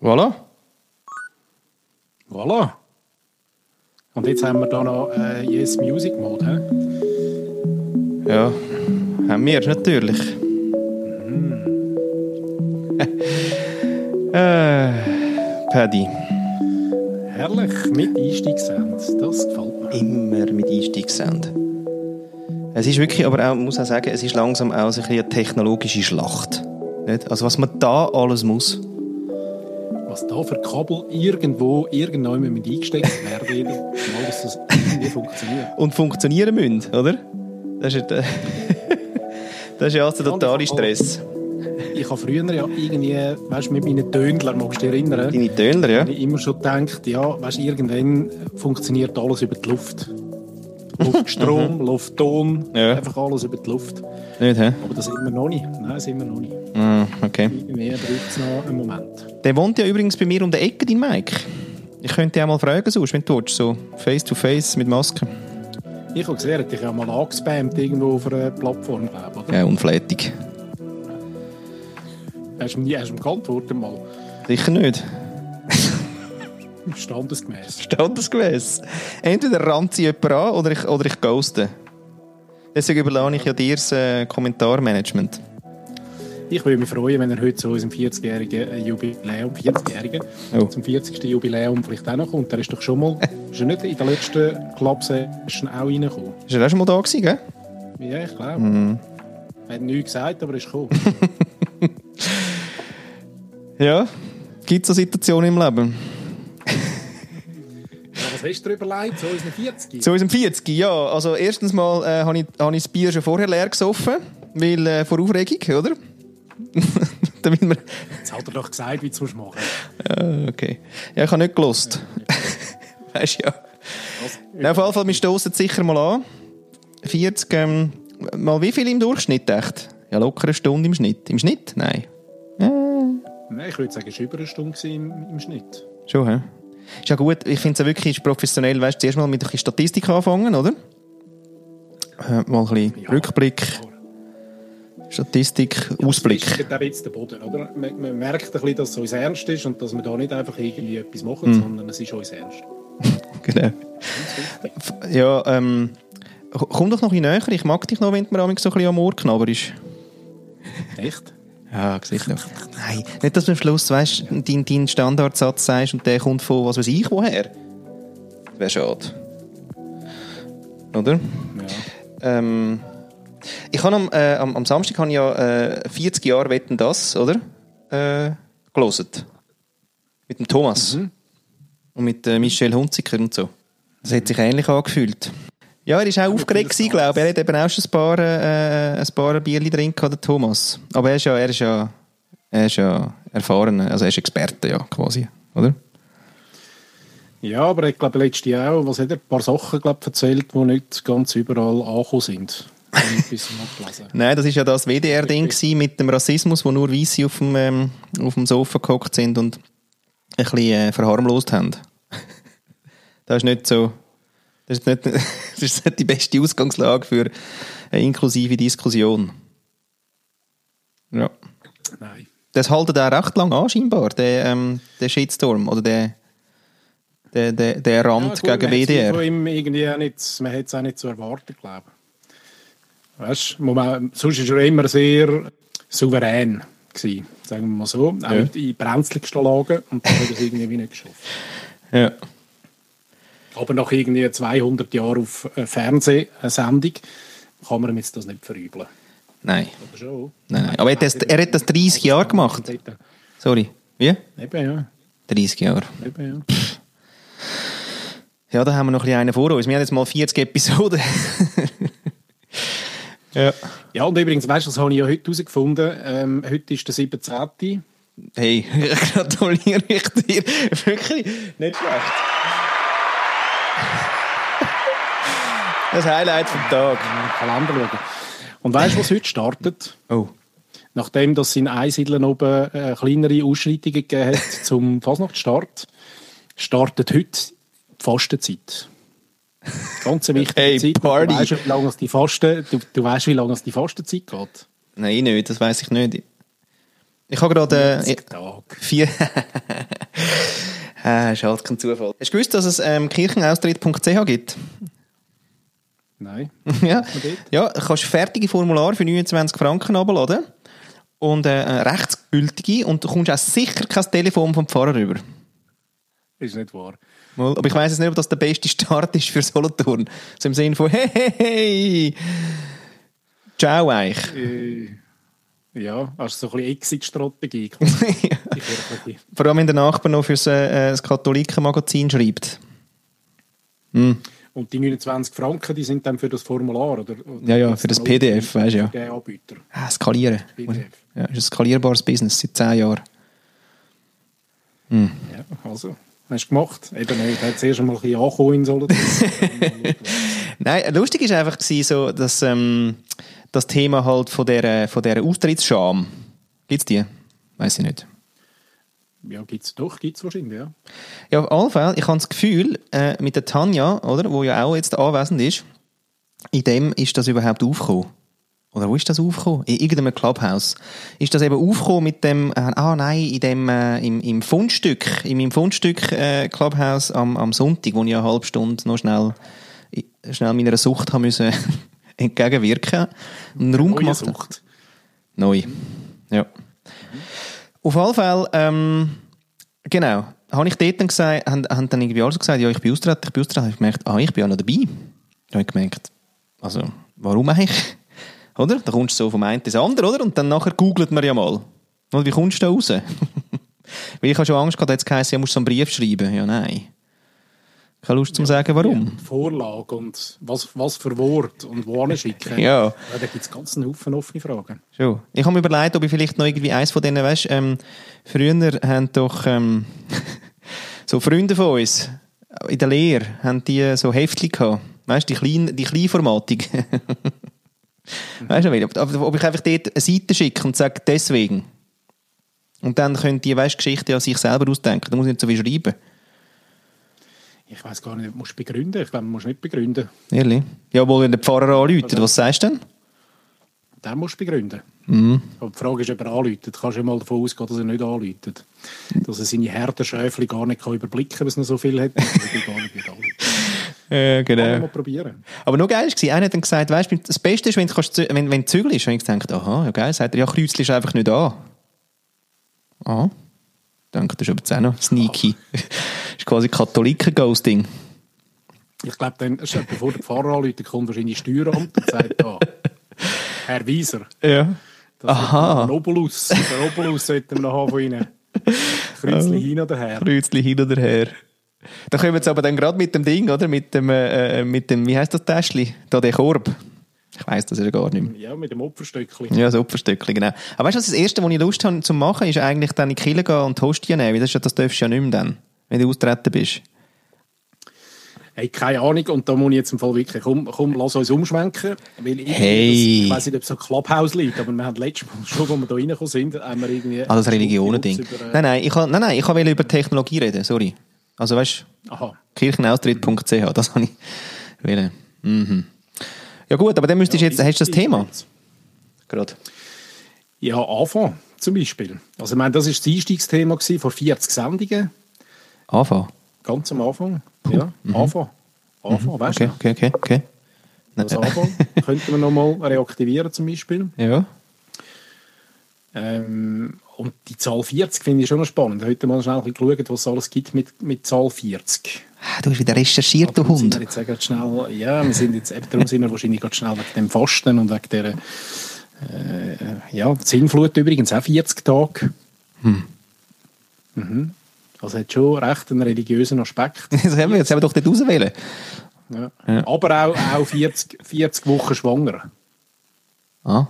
Voilà. Voilà. Und jetzt haben wir da noch äh, Yes Music Mode. He? Ja, haben wir natürlich. äh, Paddy. Herrlich, mit Einstiegssound. Das gefällt mir. Immer mit Einstiegssound. Es ist wirklich, aber auch, muss auch sagen, es ist langsam auch so ein eine technologische Schlacht. Nicht? Also was man da alles muss. Was da für Kabel irgendwo, irgendwann mit eingesteckt werden, mal, dass das irgendwie funktioniert. Und funktionieren müssen, oder? Das ist, äh, das ist ja also der totale Stress. Ich habe früher ja irgendwie, weißt du, mit meinen Tönlern, magst du dich erinnern? Deine Töner, ja? Ich immer schon gedacht, ja, weißt du, irgendwann funktioniert alles über die Luft. Luftstrom, Luftton, Ja. einfach alles über die Luft. Nicht, hä? Aber das sind wir noch nicht. Nein, sind wir noch nicht. Ah, okay. Irgendwie braucht es noch einen Moment. Der wohnt ja übrigens bei mir um die Ecke, dein Mike. Ich könnte dich auch mal fragen, sonst, wenn du willst, so face to face mit Maske. Ich habe gesehen, er hat dich ja mal angespammt irgendwo auf einer Plattform, glaube ich? Ja, unflätig. Hast du ihm, hast du ihm geantwortet mal? Sicher nicht. Standesgemäß. Standesgemäß. Entweder rammt sie jemand an oder ich, oder ich ghoste. Deswegen überlasse ich ja dir das äh, Kommentarmanagement. Ich würde mich freuen, wenn er heute zu unserem 40-jährigen Jubiläum, 40-jährigen, Oh. zum 40. Jubiläum vielleicht auch noch kommt. Er ist doch schon mal, ist er nicht in der letzten Club-Session auch reingekommen? Ist er auch schon mal da gewesen, gell? Ja, ich glaube. Mhm. Er hat nichts gesagt, aber er ist gekommen. Ja. Gibt es so Situationen im Leben? Ja, was hast du überlegt, zu unseren 40? Zu unserem 40, ja. Also erstens mal äh, habe ich, hab ich das Bier schon vorher leer gesoffen, weil äh, vor Aufregung, oder? Damit wir... Jetzt hat er doch gesagt, wie du es machen Ah, okay. Ja, ich habe nicht gelost. weißt du ja. Ja, auf jeden Fall, wir stoßen sicher mal an. 40, ähm, mal wie viel im Durchschnitt, echt? Ja, locker eine Stunde im Schnitt. Im Schnitt? Nein. Nein, ich würde sagen, es war über eine Stunde im, im Schnitt. Schon, hä? Ist ja gut, ich finde es ja wirklich professionell, weißt du, zuerst mal mit ein bisschen Statistik anfangen, oder? Äh, mal ein bisschen Ja. Rückblick, Statistik, Ausblick. Das ist der Boden, oder? Man, man merkt ein bisschen, dass es uns ernst ist und dass wir da nicht einfach irgendwie etwas machen, sondern es ist uns ernst. Genau. Ja, ähm, komm doch noch ein bisschen näher. Ich mag dich noch, wenn du mir so ein bisschen am Ohr knabberst. Echt? Ja, sicher. Nein, nicht, dass du am Schluss, weißt, deinen dein Standardsatz sagst und der kommt von was weiß ich woher. Das wäre schade. Oder? Ja. Ähm, ich habe am, äh, am, am Samstag habe ich ja äh, 40 Jahre Wetten das, oder? Äh, gelesen. Mit dem Thomas. Und mit äh, Michel Hunziker und so. Das hat sich ähnlich angefühlt. Ja, er war auch aufgeregt, gewesen, glaube ich. Er hat eben auch schon ein paar, äh, ein paar Bierchen drin gehabt, Thomas. Aber er ist ja, er ist ja, er ist ja erfahren, also er ist Experte, ja, quasi, oder? Ja, aber ich glaube, letztes Jahr auch, was hat er, ein paar Sachen glaub, erzählt, die nicht ganz überall angekommen sind. Nein, das ist ja das WDR-Ding mit dem Rassismus, wo nur Weisse auf dem, ähm, auf dem Sofa gehockt sind und ein bisschen äh, verharmlost haben. das ist nicht so, das ist nicht, das ist nicht die beste Ausgangslage für eine inklusive Diskussion. Ja. Nein. Das haltet auch recht lang an, scheinbar, der, ähm, der Shitstorm oder der, der, der, der Rand Ja, gut, gegen man WDR. Von ihm irgendwie auch nicht, man hätte es auch nicht so erwartet, glaube ich. Weißt du, man- sonst war er immer sehr souverän, gewesen, sagen wir mal so. Auch Ja. in brenzligsten Lagen und dann hat er es irgendwie wie nicht geschafft. Ja. Aber nach irgendwie 200 Jahren auf äh, Fernsehsendung kann man ihm jetzt das nicht verübeln. Nein. Oder schon? Nein, nein. Aber er hat das, er hat das 30 Jahre gemacht. Sorry. Wie? Eben, ja. 30 Jahre. Eben, ja. Ja, da haben wir noch ein einen vor uns. Wir haben jetzt mal 40 Episoden. ja. Ja, und übrigens, weißt du, das habe ich ja heute herausgefunden. Ähm, heute ist der 17. Hey, gratuliere ich dir. Wirklich nicht schlecht. Das Highlight vom Tag. Kalender schauen. Und weißt du, was heute startet? Oh. Nachdem das in Einsiedeln oben äh, kleinere Ausschreitungen gegeben hat zum Fasnachtsstart, startet heute die Fastenzeit. Ganz eine wichtige Hey, Zeit. Party. Du weißt, wie lange es die Fasten, du, du weißt, wie lange es die Fastenzeit geht. Nein, nicht, das weiß ich nicht. Ich habe gerade äh, 40 Tage. vier, Ah, ist halt kein Zufall. Hast du gewusst, dass es ähm, kirchenaustritt.ch gibt? Nein. ja. ja, du kannst fertige Formulare für 29 Franken abladen und äh, eine rechtsgültige und du kommst auch sicher kein Telefon vom Pfarrer rüber. Ist nicht wahr. Aber ich weiß nicht, ob das der beste Start ist für Solothurn. So im Sinne von, hey, hey, hey, ciao eigentlich. Äh, ja, also so ein bisschen Exit-Strategie. Vor allem, wenn der Nachbar noch für äh, das Katholikenmagazin schreibt. Und die 29 Franken, die sind dann für das Formular, oder? oder Ja, ja, für das PDF, weisst du, ja. für Den Anbieter. Ah, skalieren. PDF. Ja, ist ein skalierbares Business seit 10 Jahren. Ja, also, hast du gemacht? Eben nicht. Hat zuerst einmal ein bisschen angekommen in Solothurn. Nein, lustig ist einfach so, dass ähm, das Thema halt von der, von der Austrittsscham. Gibt's die? Weiß ich nicht. ja, gibt's doch, gibt's wahrscheinlich, ja. Ja, auf alle Fälle, ich habe das Gefühl, äh, mit der Tanja, oder, wo ja auch jetzt anwesend ist, in dem ist das überhaupt aufgekommen. Oder wo ist das aufgekommen? In irgendeinem Clubhouse. Ist das eben aufgekommen mit dem, äh, ah nein, in dem, äh, im, im Fundstück, in meinem Fundstück äh, Clubhouse am, am Sonntag, wo ich eine halbe Stunde noch schnell, schnell meiner Sucht haben müssen entgegenwirken. Einen Raum Neue gemacht. Sucht. Neu. Ja. Auf alle Fälle, ähm, genau, habe ich dort dann gesagt, haben, haben dann irgendwie alle so gesagt, ja, ich bin austreten, ich bin austreten. Habe ich gemerkt, ah, ich bin ja noch dabei. Da habe ich gemerkt, also, warum eigentlich? Oder? Da kommst du so vom einen ins andere, oder? Und dann nachher googelt man ja mal. Und wie kommst du da raus? Weil ich habe schon Angst gehabt, jetzt geheißen, ja, musst du so einen Brief schreiben. Ja, nein. Keine Lust zum sagen, warum. Vorlage und was, was für Wort und wo schicken. Ja. ja da gibt es ganz einen Haufen offene Fragen. Schon. Ich habe mir überlegt, ob ich vielleicht noch irgendwie eins von denen, weißt, ähm, früher haben doch ähm, so Freunde von uns in der Lehre haben die so Heftchen gehabt. Weißt die klein, die Kleinformatik. weißt du, ob, ob ich einfach dort eine Seite schicke und sage, deswegen. Und dann können die, weißt, Geschichte an sich selber ausdenken. Da muss ich nicht so viel schreiben. Ich weiß gar nicht, musst du begründen? Ich glaube, man muss nicht begründen. Ehrlich? Ja, wohl, wenn der Pfarrer anruft, was sagst du denn? Den musst du begründen. Mhm. Aber die Frage ist, ob er anläutet. Du kannst ja mal davon ausgehen, dass er nicht anläutet. Dass er seine Herdenschäfchen gar nicht kann überblicken kann, was er so viel hat. Ja, man genau. mal probieren. Aber noch geil war, einer hat dann gesagt, weißt, das Beste ist, wenn du, kannst, wenn, wenn du zügelst. Und ich gedacht, aha, ja geil, sagt er, ja, Kreuzli ist einfach nicht an. Aha. Ich denke, das ist aber jetzt auch noch sneaky. das ist quasi Katholiken-Ghosting. Ich glaube, dann, bevor der Pfarrer anläutet, kommt wahrscheinlich das Steueramt und sagt, ah, Herr Wieser, Ja. das Aha. ein Obolus. Den Obolus sollten wir noch haben von Ihnen. Kreuzli hin oder her. Kreuzli hin oder her. Da kommen wir jetzt aber dann gerade mit dem Ding, oder? Mit dem, äh, mit dem wie heißt das Täschli? Da der Korb. Ich weiss das ja gar nicht mehr. Ja, mit dem Opferstöckchen. Ja, das Opferstöckchen, genau. Aber weißt du, was das Erste, was ich Lust habe zu machen, ist eigentlich dann in die Kirche gehen und die Hostie nehmen. weil Das, das darfst du ja nicht mehr dann, wenn du austreten bist. Hey, keine Ahnung, und da muss ich jetzt im Fall wirklich, komm, komm lass uns umschwenken. Weil ich, Hey. das, ich weiss nicht, ob es ein Clubhouse liegt, aber wir haben letztes Mal schon, als wir da reingekommen sind, haben wir irgendwie... Also das Religionen-Ding. Äh, Nein, nein, ich kann, nein, nein, ich wollte über Technologie reden, sorry. Also weißt du, kirchenaustritt.ch, das habe ich wollen. Mhm. Ja gut, aber dann müsstest du jetzt, hast du das Thema? Gerade. Ja, Anfang zum Beispiel. Also ich meine, das war das Einstiegsthema gewesen, vor 40 Sendungen, Anfang. ganz am Anfang. Ja, Anfang. Anfang, weißt du Mhm. Okay, okay, okay, okay. Das Anfang könnten wir nochmal reaktivieren zum Beispiel. Ja. Ähm, und die Zahl 40 finde ich schon noch spannend. Heute mal schnell geschaut, was es alles gibt mit, mit Zahl 40. Ah, Du hast wieder recherchiert, du Darum sind Hund. wir jetzt auch schnell, ja, wir sind jetzt, eben darum sind wir wahrscheinlich gerade schnell wegen dem Fasten und wegen der, äh, ja, Sinnflut übrigens auch 40 Tage. Hm. Mhm. Also hat schon recht einen religiösen Aspekt. Jetzt haben wir, jetzt haben wir doch dort auswählen. Ja. Ja. Aber auch, auch 40, 40 Wochen schwanger. Ah,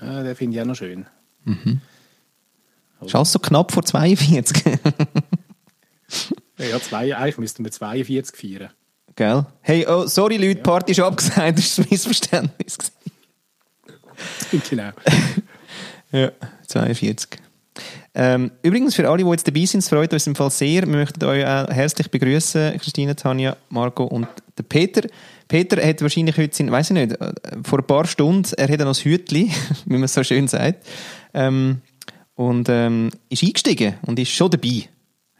Ja, den finde ich auch noch schön. ist alles so knapp vor 42. Ja, zwei, eigentlich müssten wir 42 feiern. Gell? Hey, oh, sorry Leute, die Party ist abgesagt, das war ein Missverständnis. genau. Ja, 42. Ähm, übrigens, für alle, die jetzt dabei sind, es freut uns im Fall sehr. Wir möchten euch auch herzlich begrüßen, Christine, Tanja, Marco und der Peter. Peter hat wahrscheinlich heute, sein, weiß ich nicht, äh, vor ein paar Stunden, er hat noch das Hütli, wie man so schön sagt, ähm, und ähm, ist eingestiegen und ist schon dabei.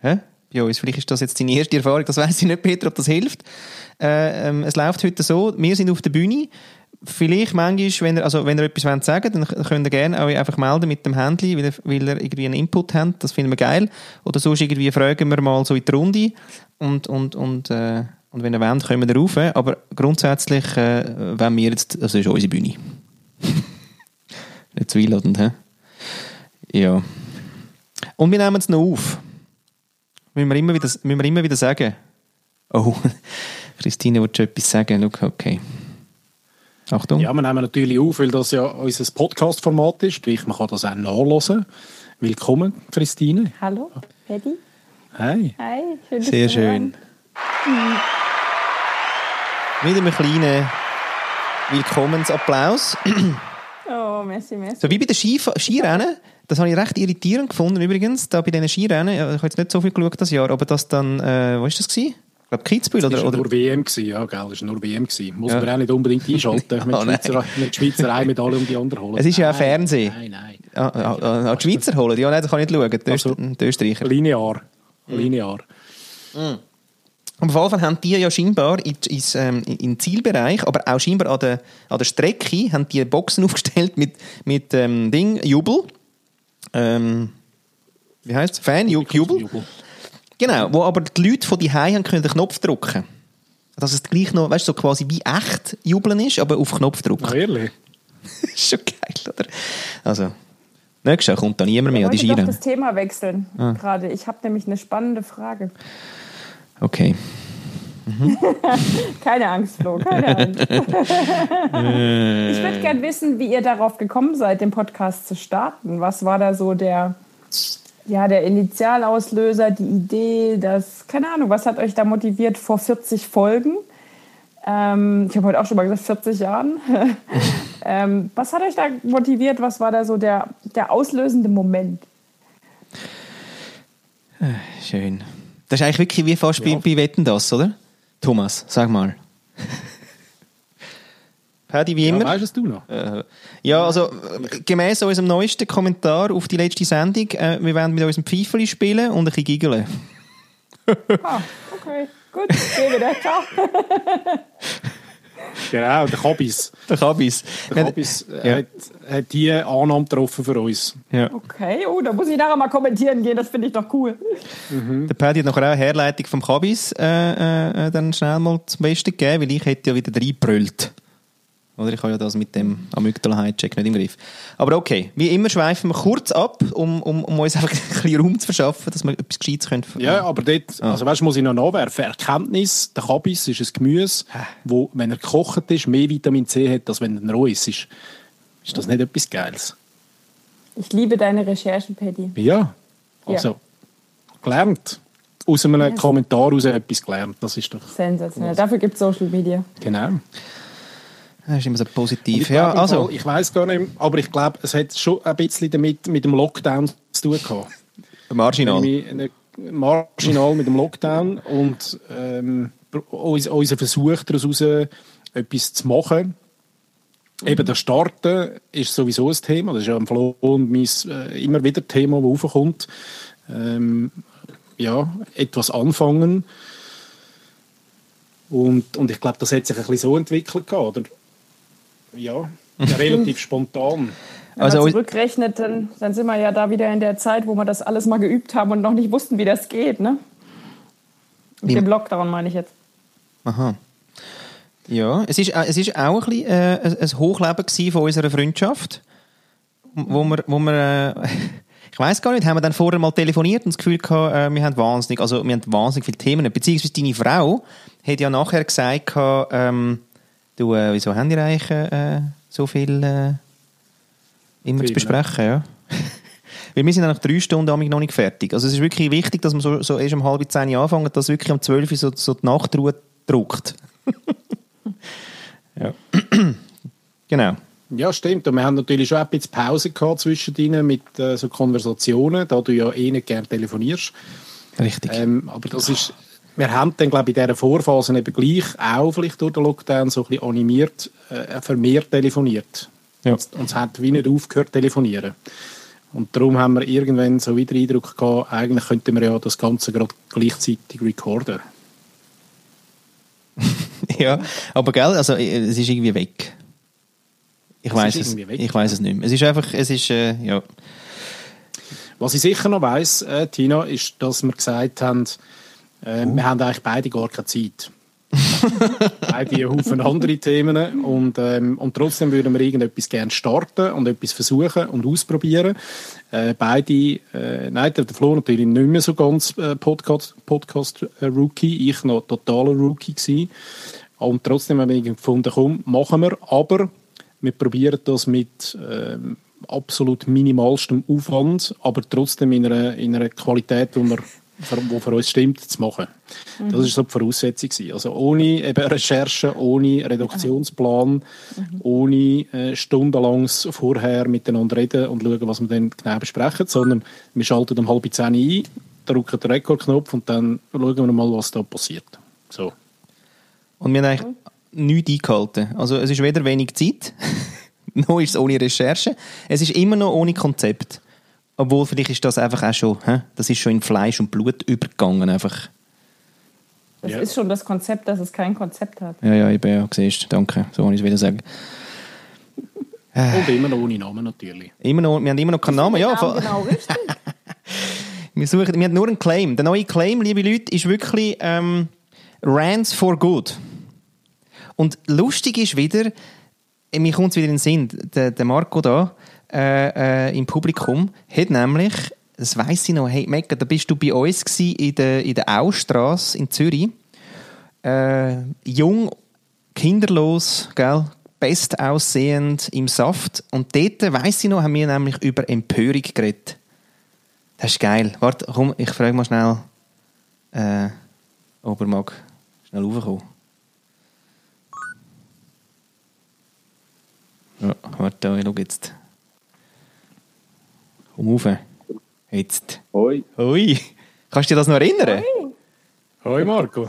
Hä? bei. Vielleicht ist das jetzt deine erste Erfahrung, das weiß ich nicht, Peter, ob das hilft. Äh, ähm, es läuft heute so, wir sind auf der Bühne, vielleicht manchmal, wenn ihr, also wenn ihr etwas wollt sagen dann könnt ihr gerne auch einfach melden mit dem Handy, weil ihr, weil ihr irgendwie einen Input habt, das finden wir geil. Oder sonst irgendwie fragen wir mal so in die Runde und, und, und, äh, und wenn ihr wollt, kommen wir rauf. Aber grundsätzlich, äh, wenn wir jetzt, also ist unsere Bühne. Nicht zu einladend, hä? Ja. Und wir nehmen es noch auf. Müssen wir immer wieder, müssen wir immer wieder sagen. Oh, Christine wollte schon etwas sagen. Schau, okay. Achtung. Ja, wir nehmen natürlich auf, weil das ja unser Podcast-Format ist. Sprich, man kann das auch nachlesen. Willkommen, Christine. Hallo, Paddy. Hi. Hi, schön, Sehr schön. Wieder einen kleinen Willkommensapplaus. Oh, merci, merci. So wie bei den Skirennen, das habe ich recht irritierend gefunden übrigens, da bei diesen Skirennen, ich habe jetzt nicht so viel geschaut das Jahr, aber das dann, äh, wo ist das gewesen? Ich glaube Kitzbühel Das oder, war oder nur WM, gewesen, ja, gell, das war nur WM. Gewesen. Muss Ja. man auch nicht unbedingt einschalten, Oh, die nein. Schweizer, die Schweizer eine Medaille um die andere holen. Es ist ja auch Fernsehen. Nein, nein. Ah, ah, ah, ah, die Schweizer holen, ja, nein, das kann ich nicht schauen, die, Also- die Österreicher. Linear. Linear. Auf jeden Fall haben die ja scheinbar in, ähm, in den Zielbereich, aber auch scheinbar an der, an der Strecke, haben die Boxen aufgestellt mit, mit ähm, Ding, Jubel. Ähm, wie heißt es? Fan, Ju- Jubel. Genau, wo aber die Leute von die haben können den Knopf drücken. Dass es gleich noch, weißt du, so quasi wie echt jubeln ist, aber auf Knopf drücken. Ah, ehrlich? ist schon geil, oder? Also, nächstes Jahr kommt da niemand mehr Ich an die wollte doch Skirennen. das Thema wechseln Ah. gerade. Ich habe nämlich eine spannende Frage. Okay. Keine Angst, Flo, keine Angst. ich würde gerne wissen, wie ihr darauf gekommen seid, den Podcast zu starten. Was war da so der, ja, der Initialauslöser, die Idee, das, keine Ahnung, was hat euch da motiviert vor 40 Folgen? Ähm, ich habe heute auch schon mal gesagt, 40 Jahren. ähm, was hat euch da motiviert? Was war da so der, der auslösende Moment? Schön. Das ist eigentlich wirklich wie fast Ja. bei, bei Wetten das, oder? Thomas, sag mal. Paddy, wie Ja, immer. weißt es du noch? Äh, ja, also äh, gemäß unserem neuesten Kommentar auf die letzte Sendung, äh, wir werden mit unserem Pfeifeli spielen und ein bisschen giggeln. Ah, okay, gut, geh wieder, ciao. Genau, der Kabis. Der Kabis. Der Kabis äh, Ja. hat, hat die Annahme getroffen für uns. Ja. Okay, oh, da muss ich nachher mal kommentieren gehen, das finde ich doch cool. Der Paddy hat nachher auch eine Herleitung vom Kabis äh, äh, dann schnell mal zum Besten gegeben, weil ich hätte ja wieder reingebrüllt. Oder ich habe ja das mit dem Amygdala-Hijack nicht im Griff. Aber okay, wie immer schweifen wir kurz ab, um, um, um uns einfach ein bisschen Raum zu verschaffen, dass wir etwas Gescheites können. Ja, aber dort, also weißt, muss ich noch nachwerfen. Erkenntnis, der Kabis ist ein Gemüse, wo, wenn er gekocht ist, mehr Vitamin C hat, als wenn er roh ist. Ist, ist das nicht etwas Geiles? Ich liebe deine Recherchen, Paddy. Ja. Also, gelernt. Aus einem Kommentar heraus etwas gelernt. Das ist doch, Sensationell. Dafür gibt es Social Media. genau. Das ist immer so positiv. ich Ja, also, Fall, ich weiß gar nicht, aber ich glaube, es hat schon ein bisschen damit mit dem Lockdown zu tun gehabt. marginal. Marginal mit dem Lockdown und ähm, uns, unser Versuch daraus etwas zu machen. Eben das Starten ist sowieso ein Thema. Das ist ja im Flo und mein äh, immer wieder Thema, das aufkommt. Ähm, ja, etwas anfangen. Und, und ich glaube, das hat sich ein bisschen so entwickelt. gehabt, Oder? Ja, relativ spontan. Wenn Also- man zurückrechnet, dann, dann sind wir ja da wieder in der Zeit, wo wir das alles mal geübt haben und noch nicht wussten, wie das geht. Ne? Mit Wie- dem Lockdown meine ich jetzt. Aha. Ja, es ist, äh, es ist auch ein, bisschen, äh, ein, Hochleben von unserer Freundschaft, wo wir, wo wir äh, ich weiß gar nicht, haben wir dann vorher mal telefoniert und das Gefühl gehabt, äh, wir haben wahnsinnig, also wir haben wahnsinnig viele Themen, beziehungsweise deine Frau hat ja nachher gesagt, gehabt, ähm, du, äh, wieso haben die eigentlich äh, so viel äh, immer zu Themen. besprechen, ja? Weil wir sind nach drei Stunden noch nicht fertig. Also es ist wirklich wichtig, dass man so, so erst um halb zehn anfangen, dass wirklich um zwölf so, so die Nachtruhe druckt. ja. genau. Ja, stimmt. Und wir haben natürlich schon ein bisschen Pause gehabt zwischen ihnen mit äh, so Konversationen, da du ja eh nicht gerne telefonierst. Richtig. Ähm, aber das ist, wir haben dann, glaube ich, in dieser Vorphase eben gleich auch vielleicht durch den Lockdown so ein bisschen animiert, äh, vermehrt telefoniert. Ja. Und es hat wie nicht aufgehört telefonieren. Und darum haben wir irgendwann so wieder Eindruck gehabt, eigentlich könnten wir ja das Ganze gerade gleichzeitig recorden. ja, aber gell, also es ist irgendwie weg. Ich weiß es, ich weiß es nicht mehr. Es ist einfach, es ist, äh, ja. Was ich sicher noch weiss, äh, Tina, ist, dass wir gesagt haben, äh, uh. wir haben eigentlich beide gar keine Zeit. beide Haufen andere Themen und, ähm, und trotzdem würden wir irgendetwas gerne starten und etwas versuchen und ausprobieren. Äh, beide, äh, nein, der Flo natürlich nicht mehr so ganz äh, Podcast, Podcast äh, ich noch totaler Rookie gewesen. Und trotzdem haben wir gefunden, komm, machen wir, aber wir probieren das mit ähm, absolut minimalstem Aufwand, aber trotzdem in einer, in einer Qualität, wo wir wo für uns stimmt, zu machen. Mhm. Das war so die Voraussetzung. Also ohne eben Recherche, ohne Redaktionsplan, mhm. ohne äh, stundenlanges vorher miteinander reden und schauen, was wir dann genau besprechen, sondern wir schalten um halb zehn ein, drücken den Rekordknopf und dann schauen wir mal, was da passiert. So. Und wir haben eigentlich nichts eingehalten. Also es ist weder wenig Zeit, noch ist es ohne Recherche, es ist immer noch ohne Konzept. Obwohl, vielleicht ist das einfach auch schon, hä? das ist schon in Fleisch und Blut übergegangen einfach. Das ja. ist schon das Konzept, dass es kein Konzept hat. Ja, ja, eben, ja, siehst danke, so kann ich es wieder sagen. Und immer noch ohne Namen natürlich. Immer noch, wir haben immer noch keinen Namen, ja. Namen genau, richtig. wir, suchen, wir haben nur einen Claim. Der neue Claim, liebe Leute, ist wirklich ähm, Rants for Good. Und lustig ist wieder, mir kommt es wieder in den Sinn, der, der Marco da äh, äh, im Publikum hat nämlich, das weiß ich noch, hey Mecca, da bist du bei uns in der, in der Austrasse in Zürich. Äh, jung, kinderlos, gell? best aussehend im Saft. Und dort, weiss ich noch, haben wir nämlich über Empörung geredet. Das ist geil. Warte, komm, ich frage mal schnell, äh, ob er mag schnell raufkommen. Ja, warte, ich schau jetzt. Komm rauf. Jetzt. Hoi. Hoi. Kannst du dir das noch erinnern? Hoi, Hoi Marco.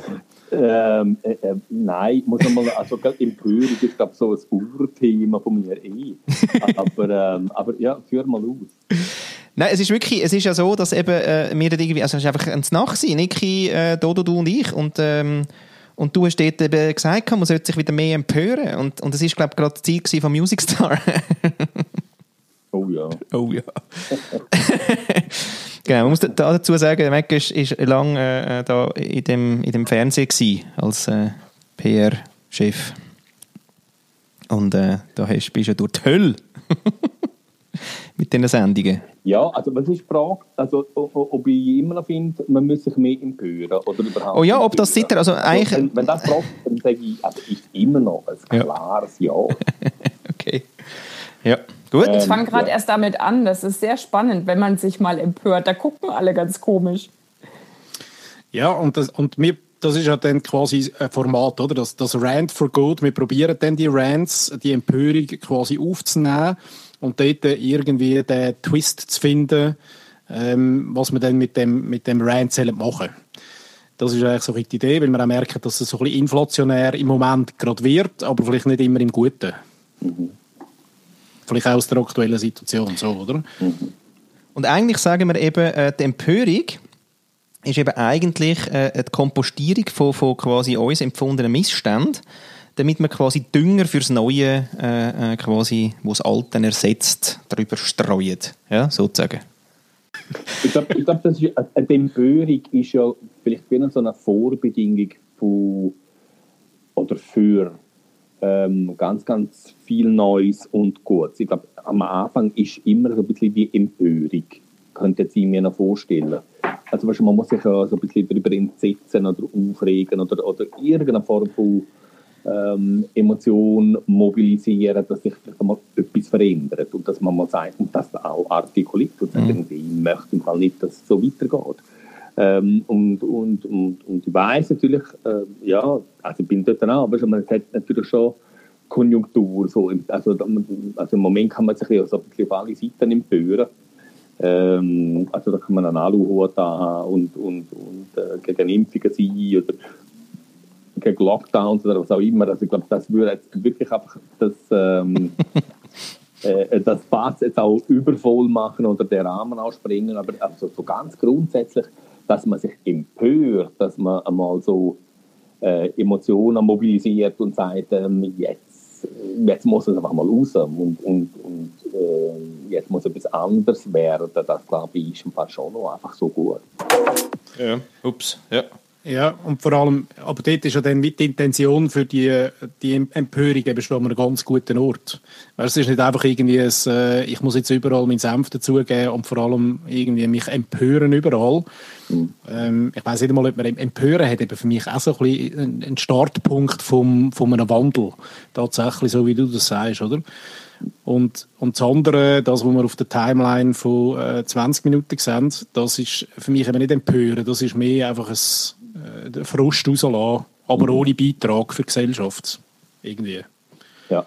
Ähm, äh, äh, nein, muss mal, also gerade Empörung ist glaube so ein Urthema von mir eh. aber, ähm, aber ja, führ mal aus. Nein, es ist wirklich, es ist ja so, dass eben äh, wir irgendwie, also es ist einfach ein Nacht gewesen, Niki, äh, Dodo, du und ich und ähm, und du hast dort eben gesagt, man sollte sich wieder mehr empören. Und, und das war, glaube ich, gerade das Ziel von Music Star. oh ja. Oh ja. genau, man muss da dazu sagen, Mac ist, ist lange äh, da in dem, in dem Fernsehen gewesen, als äh, PR-Chef. Und äh, da hast, bist du durch die Hölle. mit diesen Sendungen. Ja, also was ist die Frage? Also, ob ich immer noch finde, man muss sich mehr empören oder überhaupt Oh ja, ob das sicher, also eigentlich... Also, wenn, wenn das fragt, dann sage ich, also ist immer noch ein klares Ja. ja. okay. Ja, gut. Ich fange gerade ja. erst damit an, das ist sehr spannend, wenn man sich mal empört. Da gucken alle ganz komisch. Ja, und, das, und wir das ist ja dann quasi ein Format, oder? Das, das Rant for Good. Wir probieren dann die Rants, die Empörung quasi aufzunehmen und dort irgendwie den Twist zu finden, ähm, was wir dann mit dem, mit dem Rant machen Das ist eigentlich so die Idee, weil wir auch merken, dass es so ein bisschen inflationär im Moment gerade wird, aber vielleicht nicht immer im Guten. Mhm. Vielleicht auch aus der aktuellen Situation, so, oder? Mhm. Und eigentlich sagen wir eben, äh, die Empörung ist eben eigentlich äh, die Kompostierung von, von quasi uns empfundenen Missständen damit man quasi Dünger fürs Neue, äh, äh quasi, wo das Alte ersetzt, darüber streut, ja, sozusagen. Ich glaube, glaub, das ist, eine Empörung ist ja vielleicht wie so eine Vorbedingung von, oder für ähm, ganz, ganz viel Neues und Gutes. Ich glaube, am Anfang ist immer so ein bisschen die Empörung, könnte ich mir noch vorstellen. Also man muss sich ja so ein bisschen darüber entsetzen oder aufregen oder, oder irgendeine Form von ähm, Emotion mobilisieren, dass sich vielleicht einmal etwas verändert und dass man mal sagt und das auch artikuliert und sagt, mhm. ich möchte im Fall nicht, dass es so weitergeht. Ähm, und, und, und, und ich weiss natürlich, äh, ja, also ich bin dort auch, aber man hat natürlich schon Konjunktur, so, also, also im Moment kann man sich ja so ein bisschen auf alle Seiten empören. Ähm, also da kann man einen Aluhut haben und, und, und äh, gegen Impfungen sein oder gegen Lockdowns oder was auch immer. Also ich glaube, das würde jetzt wirklich einfach das, ähm, äh, das Bad jetzt auch übervoll machen oder den Rahmen ausspringen, aber also so ganz grundsätzlich, dass man sich empört, dass man einmal so äh, Emotionen mobilisiert und sagt, ähm, jetzt, jetzt muss es einfach mal raus und, und, und äh, jetzt muss etwas anderes werden. Das, glaube ich, ist im Fall schon noch einfach so gut. Ja, ups, ja. Ja, und vor allem, aber dort ist ja dann mit Intention für die, die Empörung eben schon an einem ganz guten Ort. es ist nicht einfach irgendwie ein, äh, ich muss jetzt überall meinen Senf dazugeben und vor allem irgendwie mich empören überall. Mhm. Ich weiß nicht einmal, ob man empören hat eben für mich auch so ein bisschen ein Startpunkt vom, von einem Wandel. Tatsächlich, so wie du das sagst, oder? Und, und das andere, das, was wir auf der Timeline von äh, 20 Minuten sehen, das ist für mich eben nicht empören, das ist mehr einfach ein äh, den Frust rauslassen, aber mhm. ohne Beitrag für die Gesellschaft. Irgendwie. Ja.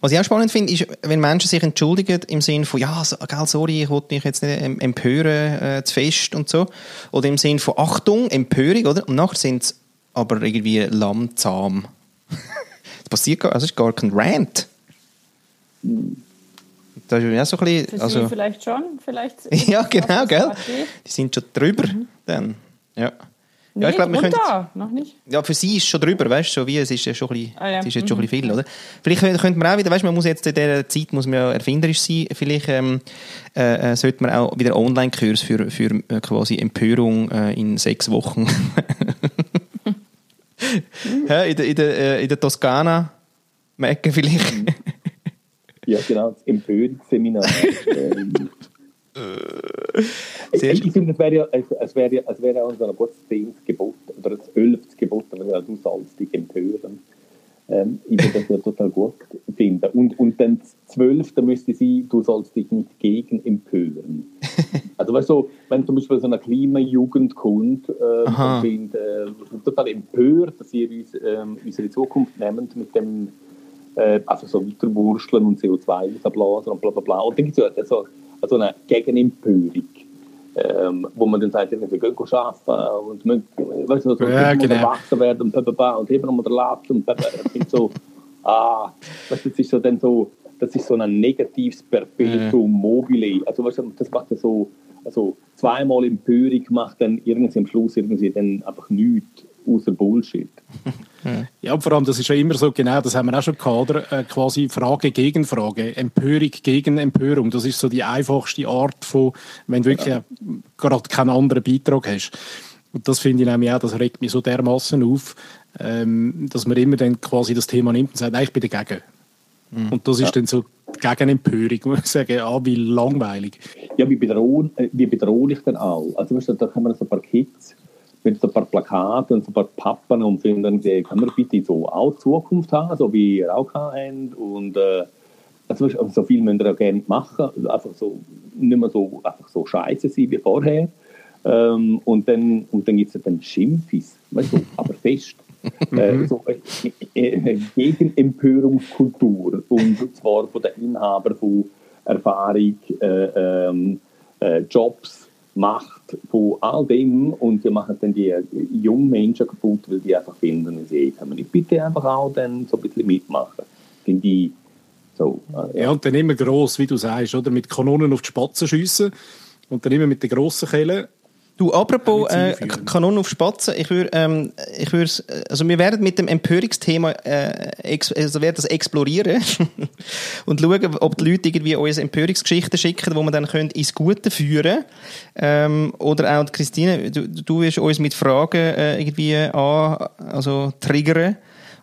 Was ich auch spannend finde, ist, wenn Menschen sich entschuldigen im Sinne von, ja, sorry, ich wollte mich jetzt nicht empören, äh, zu fest und so. Oder im Sinne von Achtung, Empörung, oder? Und nachher sind sie aber irgendwie lammzahm. das passiert gar, also ist gar kein Rant. Das ist ja so ein bisschen, Für also, Sie vielleicht schon, vielleicht. ja, genau, gell? Die sind schon drüber mhm. dann. Ja. Nee, ja, ich glaube, wir können. Noch nicht. Ja, für sie ist es schon drüber, weißt du, so wie es ist ja schon ein bisschen, ah, ja. ist jetzt schon ein bisschen viel, oder? Vielleicht könnte man auch wieder, weißt du, man muss jetzt in dieser Zeit muss man ja erfinderisch sein. Vielleicht ähm, äh, äh sollte man auch wieder Online-Kurs für, für äh, quasi Empörung äh, in sechs Wochen. ja, in der, in der, äh, in der Toskana merken vielleicht. ja, genau, das Empörungsseminar. Ähm, ich, ich finde, es wäre ja, es wäre ja, es wäre ein gutes zehntes Gebot oder das elftes Gebot, wenn ja, du sollst dich empören. Ähm, ich würde das ja total gut finden. Und, und dann das zwölfte müsste sein, du sollst dich nicht gegen empören. Also weißt du, wenn zum Beispiel so eine Klimajugend kommt äh, sind äh, total empört, dass ihr uns, äh, unsere Zukunft nehmt mit dem äh, einfach so weiterwurschteln und CO2 ausblasen und bla bla bla. Und dann gibt es ja so so eine Gegenempörung. Ähm, wo man dann sagt, wir gehen arbeiten und wir, weißt du, so, ja, genau. erwachsen werden und bababa, und eben nochmal der Latz und bababa, so, ah, weißt, das ist so dann so, das ist so ein negatives Perpetuum mobile. Also weißt du, das macht ja so, also zweimal Empörung macht dann irgendwie am Schluss irgendwie dann einfach nichts außer Bullshit. Ja, vor allem, das ist ja immer so, genau, das haben wir auch schon gehabt, oder? Äh, quasi Frage gegen Frage, Empörung gegen Empörung. Das ist so die einfachste Art von, wenn du wirklich ja. gerade keinen anderen Beitrag hast. Und das finde ich nämlich auch, das regt mich so dermaßen auf, ähm, dass man immer dann quasi das Thema nimmt und sagt, nein, ich bin dagegen. Mhm. Und das ist ja. dann so gegen Empörung, wo ich sage, ah, wie langweilig. Ja, wie bedrohlich, äh, wie bedrohlich dann auch. Also, weißt du, da kann man so ein paar Kids mit so ein paar Plakaten und so ein paar Pappen und finden, können wir bitte so auch Zukunft haben, so wie ihr auch habt und äh, also, so viel müsst ihr ja gerne machen, also einfach so, nicht mehr so, einfach so scheiße sein wie vorher. Ähm, und dann, und dann gibt es dann Schimpfis, weißt du, aber fest. äh, so, äh, äh, gegen Empörungskultur und zwar von den Inhabern von Erfahrung, äh, ähm, äh, Jobs, Macht von all dem und wir machen dann die jungen Menschen kaputt, weil die einfach finden, sie kann man nicht bitte einfach auch dann so ein bisschen mitmachen. Finde ich so. Äh, ja. ja. und dann immer gross, wie du sagst, oder? Mit Kanonen auf die Spatzen schiessen und dann immer mit den grossen Kellen Du, apropos äh, Kanonen auf Spatzen, ich würde, ähm, ich würde, also wir werden mit dem Empörungsthema, äh, also werden das explorieren und schauen, ob die Leute irgendwie uns Empörungsgeschichten schicken, wo wir dann können ins Gute führen ähm, oder auch Christine, du, du wirst uns mit Fragen äh, irgendwie an, also triggern.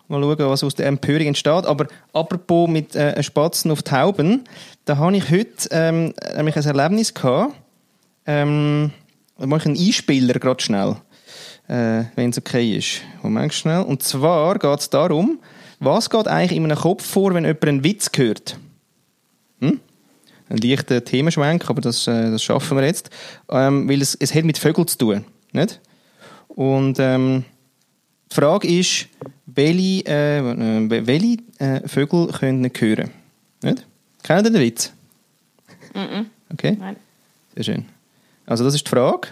Mal schauen, was aus der Empörung entsteht. Aber apropos mit äh, Spatzen auf Tauben, da habe ich heute ähm, nämlich ein Erlebnis gehabt. Ähm, ich mache einen Einspieler gerade schnell, äh, wenn es okay ist. Moment schnell. Und zwar geht es darum, was geht eigentlich in einem Kopf vor, wenn jemand einen Witz hört? Hm? Ein leichter Themenschwenk, aber das, äh, das schaffen wir jetzt. Ähm, weil es, es hat mit Vögeln zu tun. Nicht? Und ähm, die Frage ist, welche, äh, welche äh, Vögel können nicht hören? Nicht? Kennen Sie den Witz? Mm -mm. Okay. Nein. Sehr schön. Also das ist die Frage.